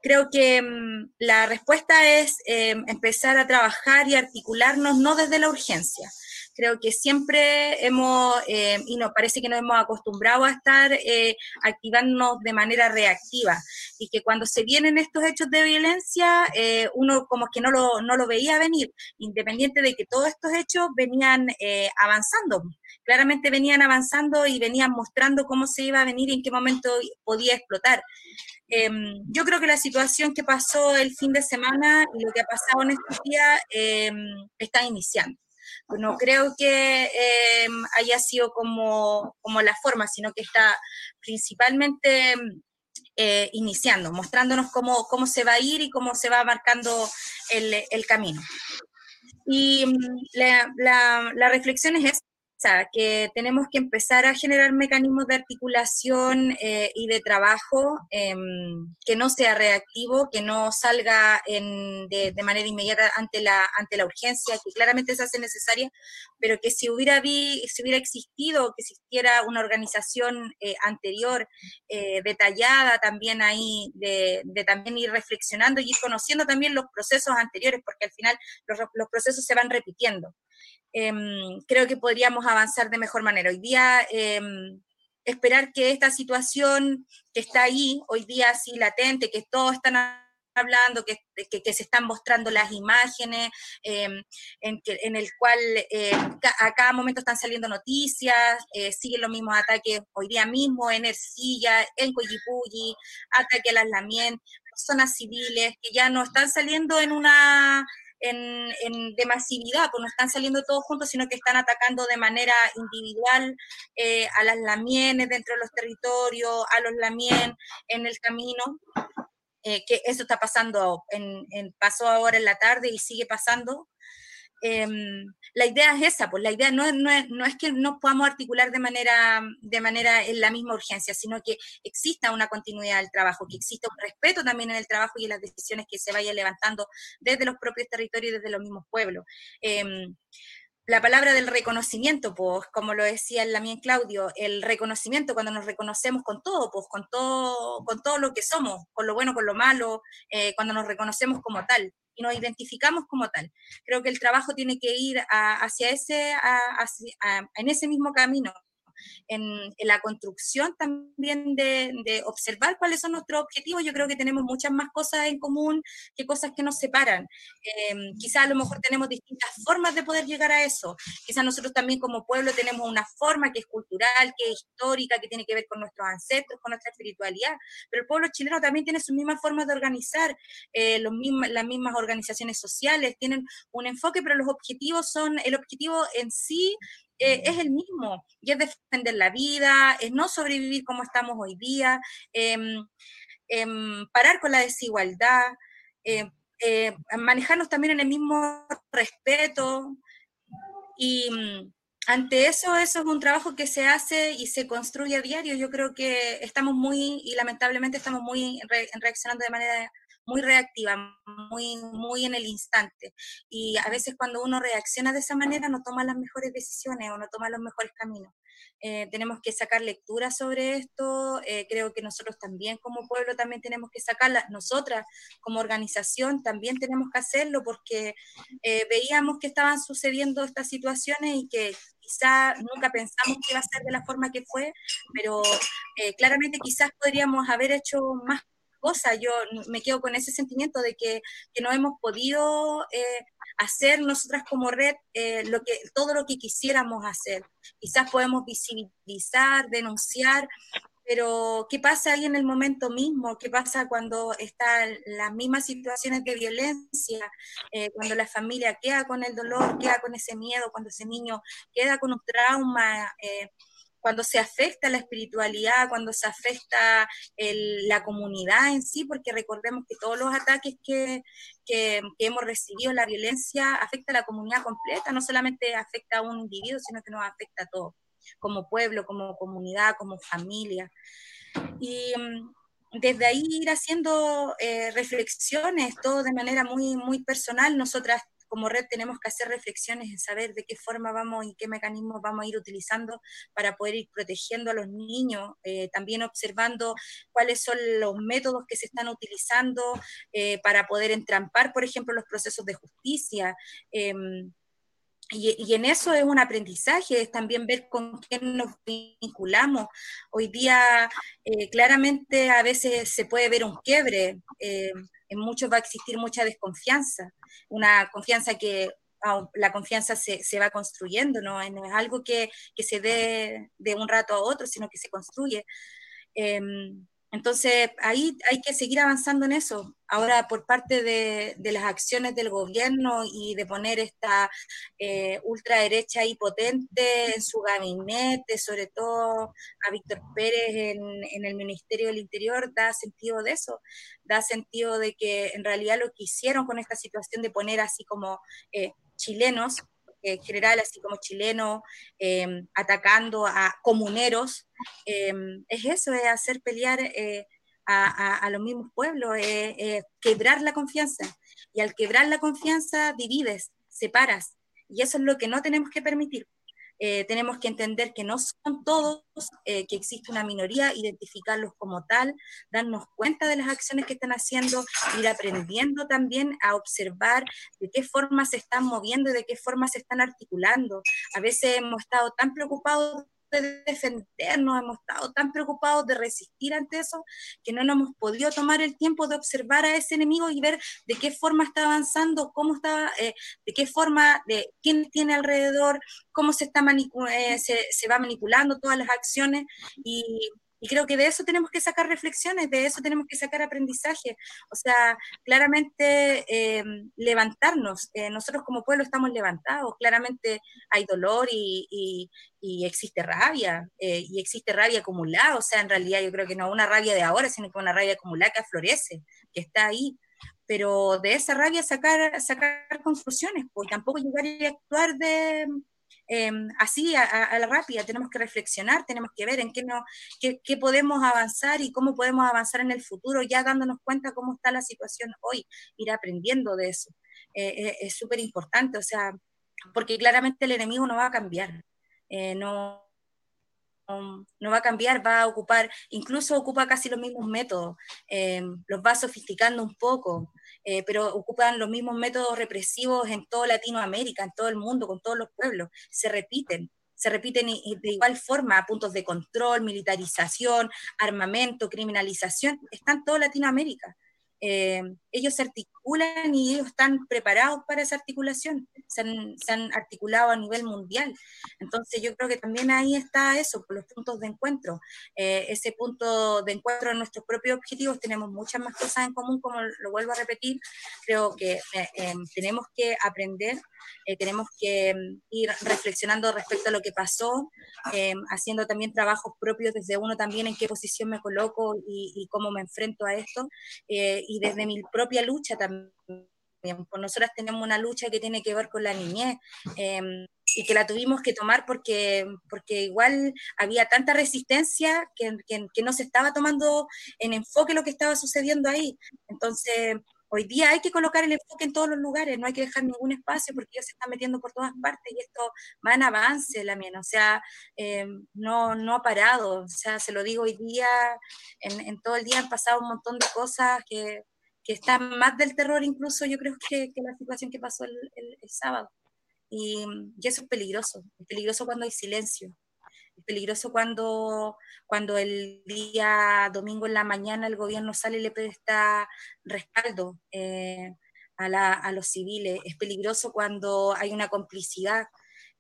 Creo que mm, la respuesta es eh, empezar a trabajar y articularnos no desde la urgencia, creo que siempre hemos, eh, y nos parece que nos hemos acostumbrado a estar eh, activándonos de manera reactiva, y que cuando se vienen estos hechos de violencia, eh, uno como que no lo, no lo veía venir, independiente de que todos estos hechos venían eh, avanzando, claramente venían avanzando y venían mostrando cómo se iba a venir y en qué momento podía explotar. Eh, yo creo que la situación que pasó el fin de semana y lo que ha pasado en estos días eh, está iniciando no creo que eh, haya sido como, como la forma, sino que está principalmente eh, iniciando, mostrándonos cómo, cómo se va a ir y cómo se va marcando el, el camino. Y la, la, la reflexión es que tenemos que empezar a generar mecanismos de articulación eh, y de trabajo em, que no sea reactivo, que no salga de, manera inmediata ante la, ante la urgencia, que claramente se hace necesaria, pero que si hubiera, si hubiera existido, que existiera una organización eh, anterior, eh, detallada también ahí, de, también ir reflexionando y ir conociendo también los procesos anteriores, porque al final los procesos se van repitiendo. Em, creo que podríamos avanzar de mejor manera. Hoy día, em, esperar que esta situación que está ahí, hoy día así latente, que todos están hablando, que, que, se están mostrando las imágenes, em, en, el cual a cada momento están saliendo noticias, eh, siguen los mismos ataques hoy día mismo en Ercilla, en Coyipulli, ataque a las Lamien, personas civiles que ya no están saliendo en una en, de masividad, pues no están saliendo todos juntos, sino que están atacando de manera individual eh, a las lamienes dentro de los territorios, a los lamien en el camino. Eh, que eso está pasando, en, pasó ahora en la tarde y sigue pasando. Em, la idea es esa, pues la idea no, es, que no podamos articular de manera, de manera en la misma urgencia, sino que exista una continuidad del trabajo, que exista un respeto también en el trabajo y en las decisiones que se vayan levantando desde los propios territorios y desde los mismos pueblos. Em, la palabra del reconocimiento, pues, como lo decía el Claudio, el reconocimiento cuando nos reconocemos con todo, pues, con todo, con todo lo que somos, con lo bueno, con lo malo, eh, cuando nos reconocemos como tal y nos identificamos como tal. Creo que el trabajo tiene que ir hacia ese, en ese mismo camino, en, la construcción también de, observar cuáles son nuestros objetivos. Yo creo que tenemos muchas más cosas en común que cosas que nos separan. Eh, quizás a lo mejor tenemos distintas formas de poder llegar a eso. Quizás nosotros también como pueblo tenemos una forma que es cultural, que es histórica, que tiene que ver con nuestros ancestros, con nuestra espiritualidad, pero el pueblo chileno también tiene sus mismas formas de organizar, eh, los las mismas organizaciones sociales, tienen un enfoque, pero los objetivos son, el objetivo en sí eh, es el mismo, y es defender la vida, es no sobrevivir como estamos hoy día, em, em, parar con la desigualdad, em, eh, manejarnos también en el mismo respeto. Y mm, ante eso, eso es un trabajo que se hace y se construye a diario. Yo creo que estamos muy, y lamentablemente estamos muy reaccionando de manera muy reactiva, muy, muy en el instante. Y a veces cuando uno reacciona de esa manera no toma las mejores decisiones o no toma los mejores caminos. Eh, tenemos que sacar lectura sobre esto, eh, creo que nosotros también como pueblo también tenemos que sacarla, nosotras como organización también tenemos que hacerlo porque eh, veíamos que estaban sucediendo estas situaciones y que quizá nunca pensamos que iba a ser de la forma que fue, pero claramente quizás podríamos haber hecho más cosa. Yo me quedo con ese sentimiento de que, no hemos podido eh, hacer nosotras como red eh, lo que, todo lo que quisiéramos hacer. Quizás podemos visibilizar, denunciar, pero ¿qué pasa ahí en el momento mismo? ¿Qué pasa cuando están las mismas situaciones de violencia? Eh, cuando la familia queda con el dolor, queda con ese miedo, cuando ese niño queda con un trauma cuando se afecta la espiritualidad, cuando se afecta la comunidad en sí, porque recordemos que todos los ataques que, hemos recibido, la violencia, afecta a la comunidad completa, no solamente afecta a un individuo, sino que nos afecta a todos, como pueblo, como comunidad, como familia. Y mm, desde ahí ir haciendo eh, reflexiones, todo de manera muy, muy personal. Nosotras como red tenemos que hacer reflexiones en saber de qué forma vamos y qué mecanismos vamos a ir utilizando para poder ir protegiendo a los niños, eh, también observando cuáles son los métodos que se están utilizando eh, para poder entrampar, por ejemplo, los procesos de justicia. Em, y, en eso es un aprendizaje, es también ver con quién nos vinculamos. Hoy día eh, claramente a veces se puede ver un quiebre, en muchos va a existir mucha desconfianza, una confianza que la confianza se, se va construyendo, ¿no? no es algo que, que, se dé de un rato a otro, sino que se construye. Em, entonces, ahí hay que seguir avanzando en eso. Ahora, por parte de, las acciones del gobierno y de poner esta eh, ultraderecha y potente en su gabinete, sobre todo a Víctor Pérez en, el Ministerio del Interior, da sentido de eso. Da sentido de que en realidad lo que hicieron con esta situación de poner así como eh, chilenos en general, así como chilenos, em, atacando a comuneros, em, es eso, es hacer pelear eh, a, los mismos pueblos, es quebrar la confianza. Y al quebrar la confianza, divides, separas. Y eso es lo que no tenemos que permitir. Eh, tenemos que entender que no son todos, eh, que existe una minoría, identificarlos como tal, darnos cuenta de las acciones que están haciendo, ir aprendiendo también a observar de qué forma se están moviendo y de qué forma se están articulando. A veces hemos estado tan preocupados de defendernos, hemos estado tan preocupados de resistir ante eso que no nos hemos podido tomar el tiempo de observar a ese enemigo y ver de qué forma está avanzando, cómo está, eh, de qué forma, de quién tiene alrededor, cómo se, está eh, se, se va manipulando todas las acciones. Y, y creo que de eso tenemos que sacar reflexiones, de eso tenemos que sacar aprendizaje. O sea, claramente eh, levantarnos. Eh, nosotros como pueblo estamos levantados. Claramente hay dolor y, existe rabia. Eh, y existe rabia acumulada. O sea, en realidad yo creo que no una rabia de ahora, sino que una rabia acumulada que florece, que está ahí. Pero de esa rabia sacar, sacar conclusiones, pues tampoco llegar a actuar de Em, así a, la rápida, tenemos que reflexionar, tenemos que ver en qué, no, qué, podemos avanzar y cómo podemos avanzar en el futuro, ya dándonos cuenta cómo está la situación hoy, ir aprendiendo de eso. Eh, eh, es súper importante, o sea, porque claramente el enemigo no va a cambiar, eh, no, no va a cambiar, va a ocupar, incluso ocupa casi los mismos métodos, em, los va sofisticando un poco, eh, pero ocupan los mismos métodos represivos en toda Latinoamérica, en todo el mundo, con todos los pueblos, se repiten se repiten de igual forma, puntos de control, militarización, armamento, criminalización, están en toda Latinoamérica. Eh, ellos se articulan y ellos están preparados para esa articulación, se han, articulado a nivel mundial. Entonces yo creo que también ahí está eso, los puntos de encuentro. Eh, ese punto de encuentro en nuestros propios objetivos, tenemos muchas más cosas en común, como lo vuelvo a repetir, creo que eh, tenemos que aprender eh, tenemos que ir reflexionando respecto a lo que pasó, eh, haciendo también trabajos propios desde uno también en qué posición me coloco y, cómo me enfrento a esto, eh, y desde mi propia lucha también. Pues nosotras tenemos una lucha que tiene que ver con la niñez em, y que la tuvimos que tomar porque, porque igual había tanta resistencia que, que, que, no se estaba tomando en enfoque lo que estaba sucediendo ahí. Entonces, Hoy día hay que colocar el enfoque en todos los lugares, no hay que dejar ningún espacio porque ellos se están metiendo por todas partes y esto va en avance, la mía, o sea, eh, no, no ha parado, o sea, se lo digo hoy día, en, todo el día han pasado un montón de cosas que, que están más del terror incluso yo creo que, la situación que pasó el, sábado. Y, y, eso es peligroso, es peligroso cuando hay silencio, es peligroso cuando, cuando el día domingo en la mañana el gobierno sale y le presta respaldo eh, a, los civiles. Es peligroso cuando hay una complicidad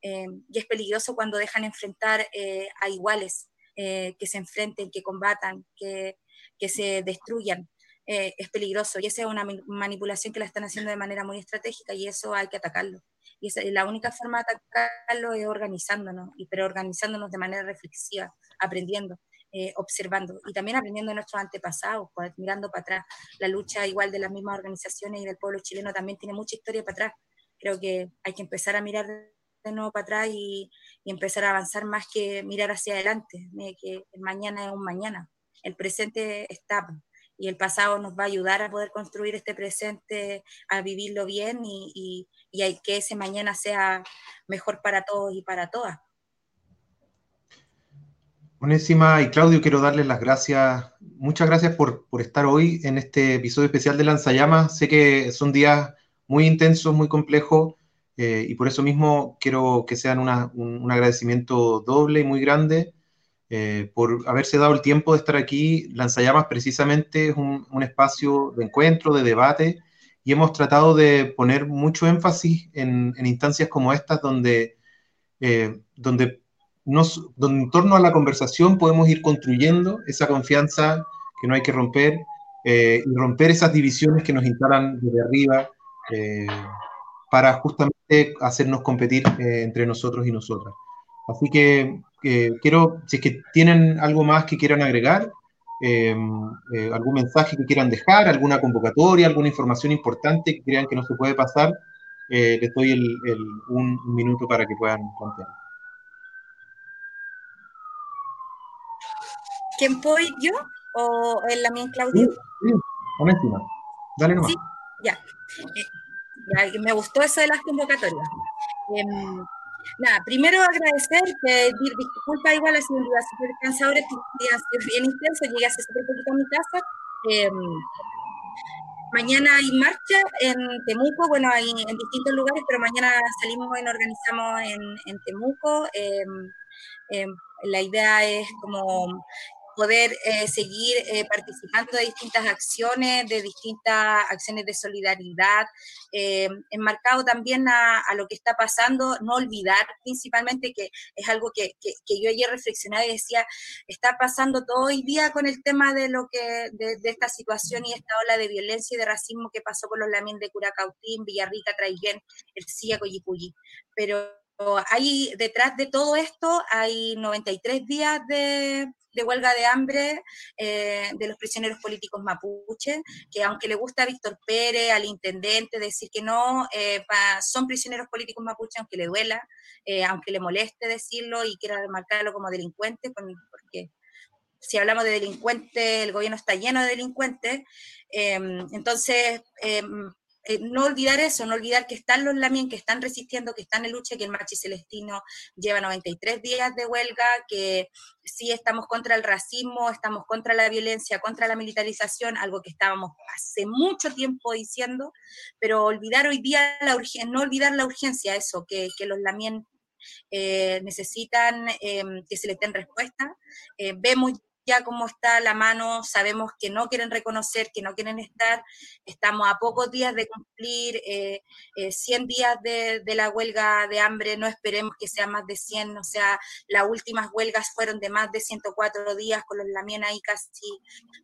eh, y es peligroso cuando dejan enfrentar eh, a iguales, que se enfrenten, que combatan, que, que se destruyan. Es peligroso y esa es una manipulación que la están haciendo de manera muy estratégica y eso hay que atacarlo. Y la única forma de atacarlo es organizándonos, y, pero organizándonos de manera reflexiva, aprendiendo, eh, observando y también aprendiendo de nuestros antepasados, pues, mirando para atrás. La lucha igual de las mismas organizaciones y del pueblo chileno también tiene mucha historia para atrás. Creo que hay que empezar a mirar de nuevo para atrás y, empezar a avanzar más que mirar hacia adelante, que el mañana es un mañana, el presente está y el pasado nos va a ayudar a poder construir este presente, a vivirlo bien y, y, y que ese mañana sea mejor para todos y para todas. Buenísima, y Claudio, quiero darles las gracias, muchas gracias por, por, estar hoy en este episodio especial de Lanzallamas. Sé que son días muy intensos, muy complejos, eh, y por eso mismo quiero que sean una, un, un, agradecimiento doble y muy grande eh, por haberse dado el tiempo de estar aquí. Lanzallamas precisamente es un, espacio de encuentro, de debate, y hemos tratado de poner mucho énfasis en, instancias como estas donde, eh, donde, nos, en torno a la conversación podemos ir construyendo esa confianza que no hay que romper eh, y romper esas divisiones que nos instalan desde arriba para justamente hacernos competir entre nosotros y nosotras. Así que quiero, si es que tienen algo más que quieran agregar, eh, eh, algún mensaje que quieran dejar, alguna convocatoria, alguna información importante que crean que no se puede pasar, eh, les doy el, un minuto para que puedan plantear. ¿Quién voy yo o en la mía Claudio? Sí, sí, Dale nomás. Sí, ya. ya. Me gustó eso de las convocatorias. Em, nada, primero agradecer, pedir disculpas igual, ha sido un día súper cansador, este día bien intenso, llegué hace súper poquito a mi casa. Em, mañana hay marcha en Temuco, bueno, hay en distintos lugares, pero mañana salimos y nos organizamos en, Temuco. Eh, la idea es como poder eh, seguir eh, participando de distintas acciones, de distintas acciones de solidaridad, eh, enmarcado también a, lo que está pasando, no olvidar principalmente que es algo que, yo ayer reflexionaba y decía, está pasando todo el día con el tema de lo que, de, esta situación y esta ola de violencia y de racismo que pasó con los lamín de Curacautín, Villarrica, Traiguén, El Cia, Coyipulli. Pero hay detrás de todo esto hay 93 días de, huelga de hambre eh, de los prisioneros políticos mapuche, que aunque le gusta a Víctor Pérez, al intendente, decir que no, eh, son prisioneros políticos mapuche, aunque le duela, eh, aunque le moleste decirlo y quiera marcarlo como delincuente, porque si hablamos de delincuentes, el gobierno está lleno de delincuentes, entonces eh, no olvidar eso, no olvidar que están los Lamien, que están resistiendo, que están en lucha, que el Machi Celestino lleva 93 días de huelga, que sí estamos contra el racismo, estamos contra la violencia, contra la militarización, algo que estábamos hace mucho tiempo diciendo, pero olvidar hoy día la urgencia, no olvidar la urgencia, eso, que, los Lamien eh, necesitan em, que se les den respuesta. Eh, vemos ya cómo está la mano, sabemos que no quieren reconocer, que no quieren estar, estamos a pocos días de cumplir eh, 100 eh, días de, la huelga de hambre, no esperemos que sea más de 100, o sea, las últimas huelgas fueron de más de 104 días, con los lamien ahí casi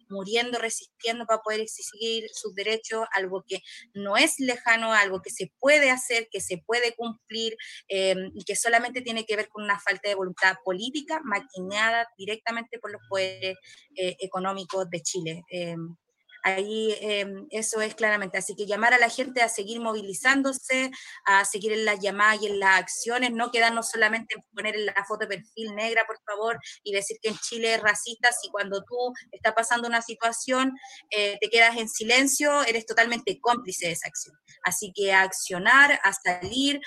muriendo, resistiendo para poder exigir sus derechos, algo que no es lejano, algo que se puede hacer, que se puede cumplir eh, y que solamente tiene que ver con una falta de voluntad política maquinada directamente por los poderes eh, económicos de Chile. Em, ahí em, eso es claramente. Así que llamar a la gente a seguir movilizándose, a seguir en las llamadas y en las acciones, no quedarnos solamente en poner en la foto de perfil negra, por favor, y decir que en Chile es racista, si cuando tú estás pasando una situación eh, te quedas en silencio, eres totalmente cómplice de esa acción. Así que accionar, a salir.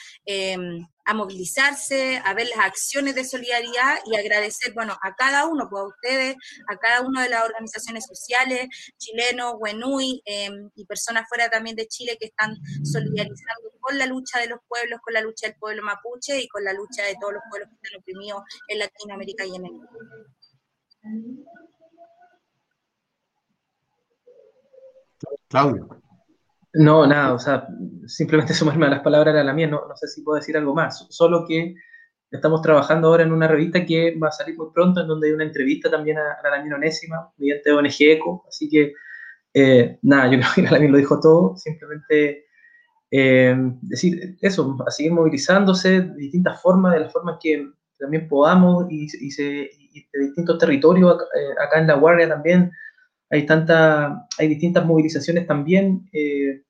A movilizarse, a ver las acciones de solidaridad y agradecer, bueno, a cada uno, pues a ustedes, a cada una de las organizaciones sociales, chilenos, Wenui em, y personas fuera también de Chile que están solidarizando con la lucha de los pueblos, con la lucha del pueblo mapuche y con la lucha de todos los pueblos que están oprimidos en Latinoamérica y en el mundo. Claudio. No, nada, o sea, simplemente sumarme a las palabras de la mía, no, no sé si puedo decir algo más, solo que estamos trabajando ahora en una revista que va a salir muy pronto, en donde hay una entrevista también a, la Lamien Onésima, mediante ONG ECO, así que, eh, nada, yo creo que la Lamien lo dijo todo, simplemente eh, decir eso, a seguir movilizándose de distintas formas, de las formas que también podamos y, se, de distintos territorios, eh, acá en La Guardia también, hay, tanta, hay distintas movilizaciones también eh,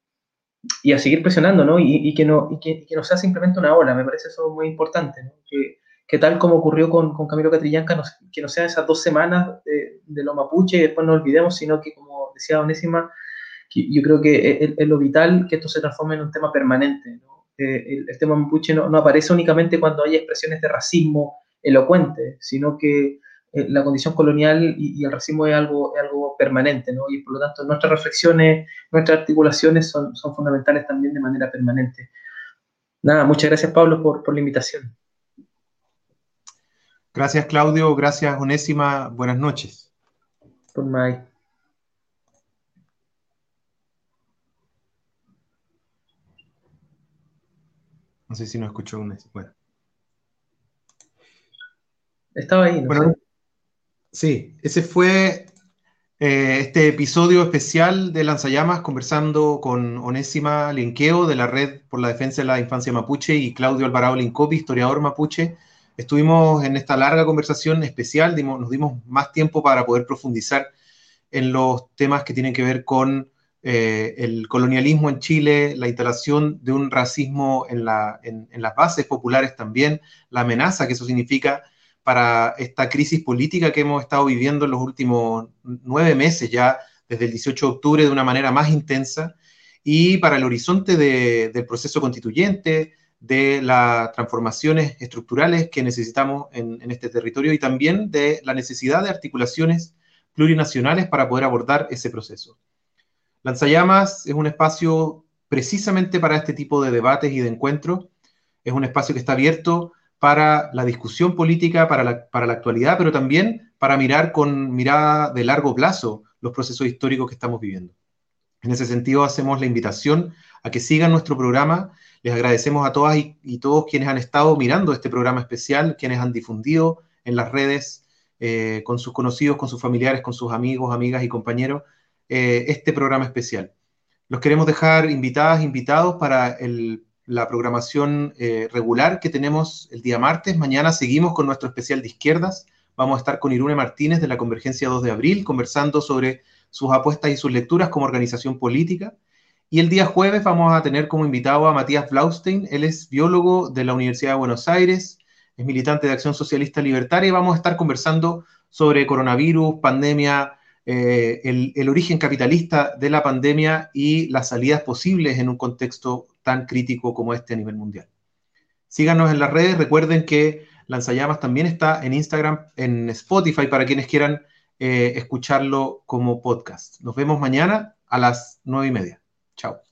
y a seguir presionando, ¿no? Y, que no, y que, que, no sea simplemente una ola, me parece eso muy importante, ¿no? Que, que tal como ocurrió con, con Camilo Catrillanca, que no sean esas dos semanas de, de, lo mapuche y después no olvidemos, sino que, como decía Onésima, yo creo que es, lo vital que esto se transforme en un tema permanente, ¿no? el, el, tema mapuche no, no aparece únicamente cuando hay expresiones de racismo elocuente, sino que eh, la condición colonial y, el racismo es algo, algo permanente, ¿no? Y por lo tanto nuestras reflexiones, nuestras articulaciones son, son fundamentales también de manera permanente. Nada, muchas gracias Pablo por, por la invitación. Gracias Claudio, gracias Onésima, buenas noches. Por Mike. No sé si no escuchó Onésima. Bueno. Estaba ahí, ¿no? Bueno, Sí, ese fue eh, este episodio especial de Lanzallamas conversando con Onésima Linqueo de la Red por la Defensa de la Infancia Mapuche y Claudio Alvarado Lincopi, historiador mapuche. Estuvimos en esta larga conversación especial, nos dimos más tiempo para poder profundizar en los temas que tienen que ver con eh, el colonialismo en Chile, la instalación de un racismo en, las bases populares también, la amenaza que eso significa para esta crisis política que hemos estado viviendo en los últimos nueve meses ya, desde el 18 de octubre, de una manera más intensa, y para el horizonte del proceso constituyente, de las transformaciones estructurales que necesitamos en, en, este territorio y también de la necesidad de articulaciones plurinacionales para poder abordar ese proceso. Lanzallamas es un espacio precisamente para este tipo de debates y de encuentros. Es un espacio que está abierto para la discusión política, para la, para la actualidad, pero también para mirar con mirada de largo plazo los procesos históricos que estamos viviendo. En ese sentido, hacemos la invitación a que sigan nuestro programa. Les agradecemos a todas y, todos quienes han estado mirando este programa especial, quienes han difundido en las redes eh, con sus conocidos, con sus familiares, con sus amigos, amigas y compañeros eh, este programa especial. Los queremos dejar invitadas, invitados para la programación eh, regular que tenemos el día martes. Mañana seguimos con nuestro especial de izquierdas. Vamos a estar con Irune Martínez de la Convergencia 2 de Abril, conversando sobre sus apuestas y sus lecturas como organización política. Y el día jueves vamos a tener como invitado a Matías Blaustein. Él es biólogo de la Universidad de Buenos Aires, es militante de Acción Socialista Libertaria vamos a estar conversando sobre coronavirus, pandemia, eh, el, origen capitalista de la pandemia y las salidas posibles en un contexto tan crítico como este a nivel mundial. Síganos en las redes, recuerden que Lanzallamas también está en Instagram, en Spotify, para quienes quieran eh, escucharlo como podcast. Nos vemos mañana a las nueve y media. Chao.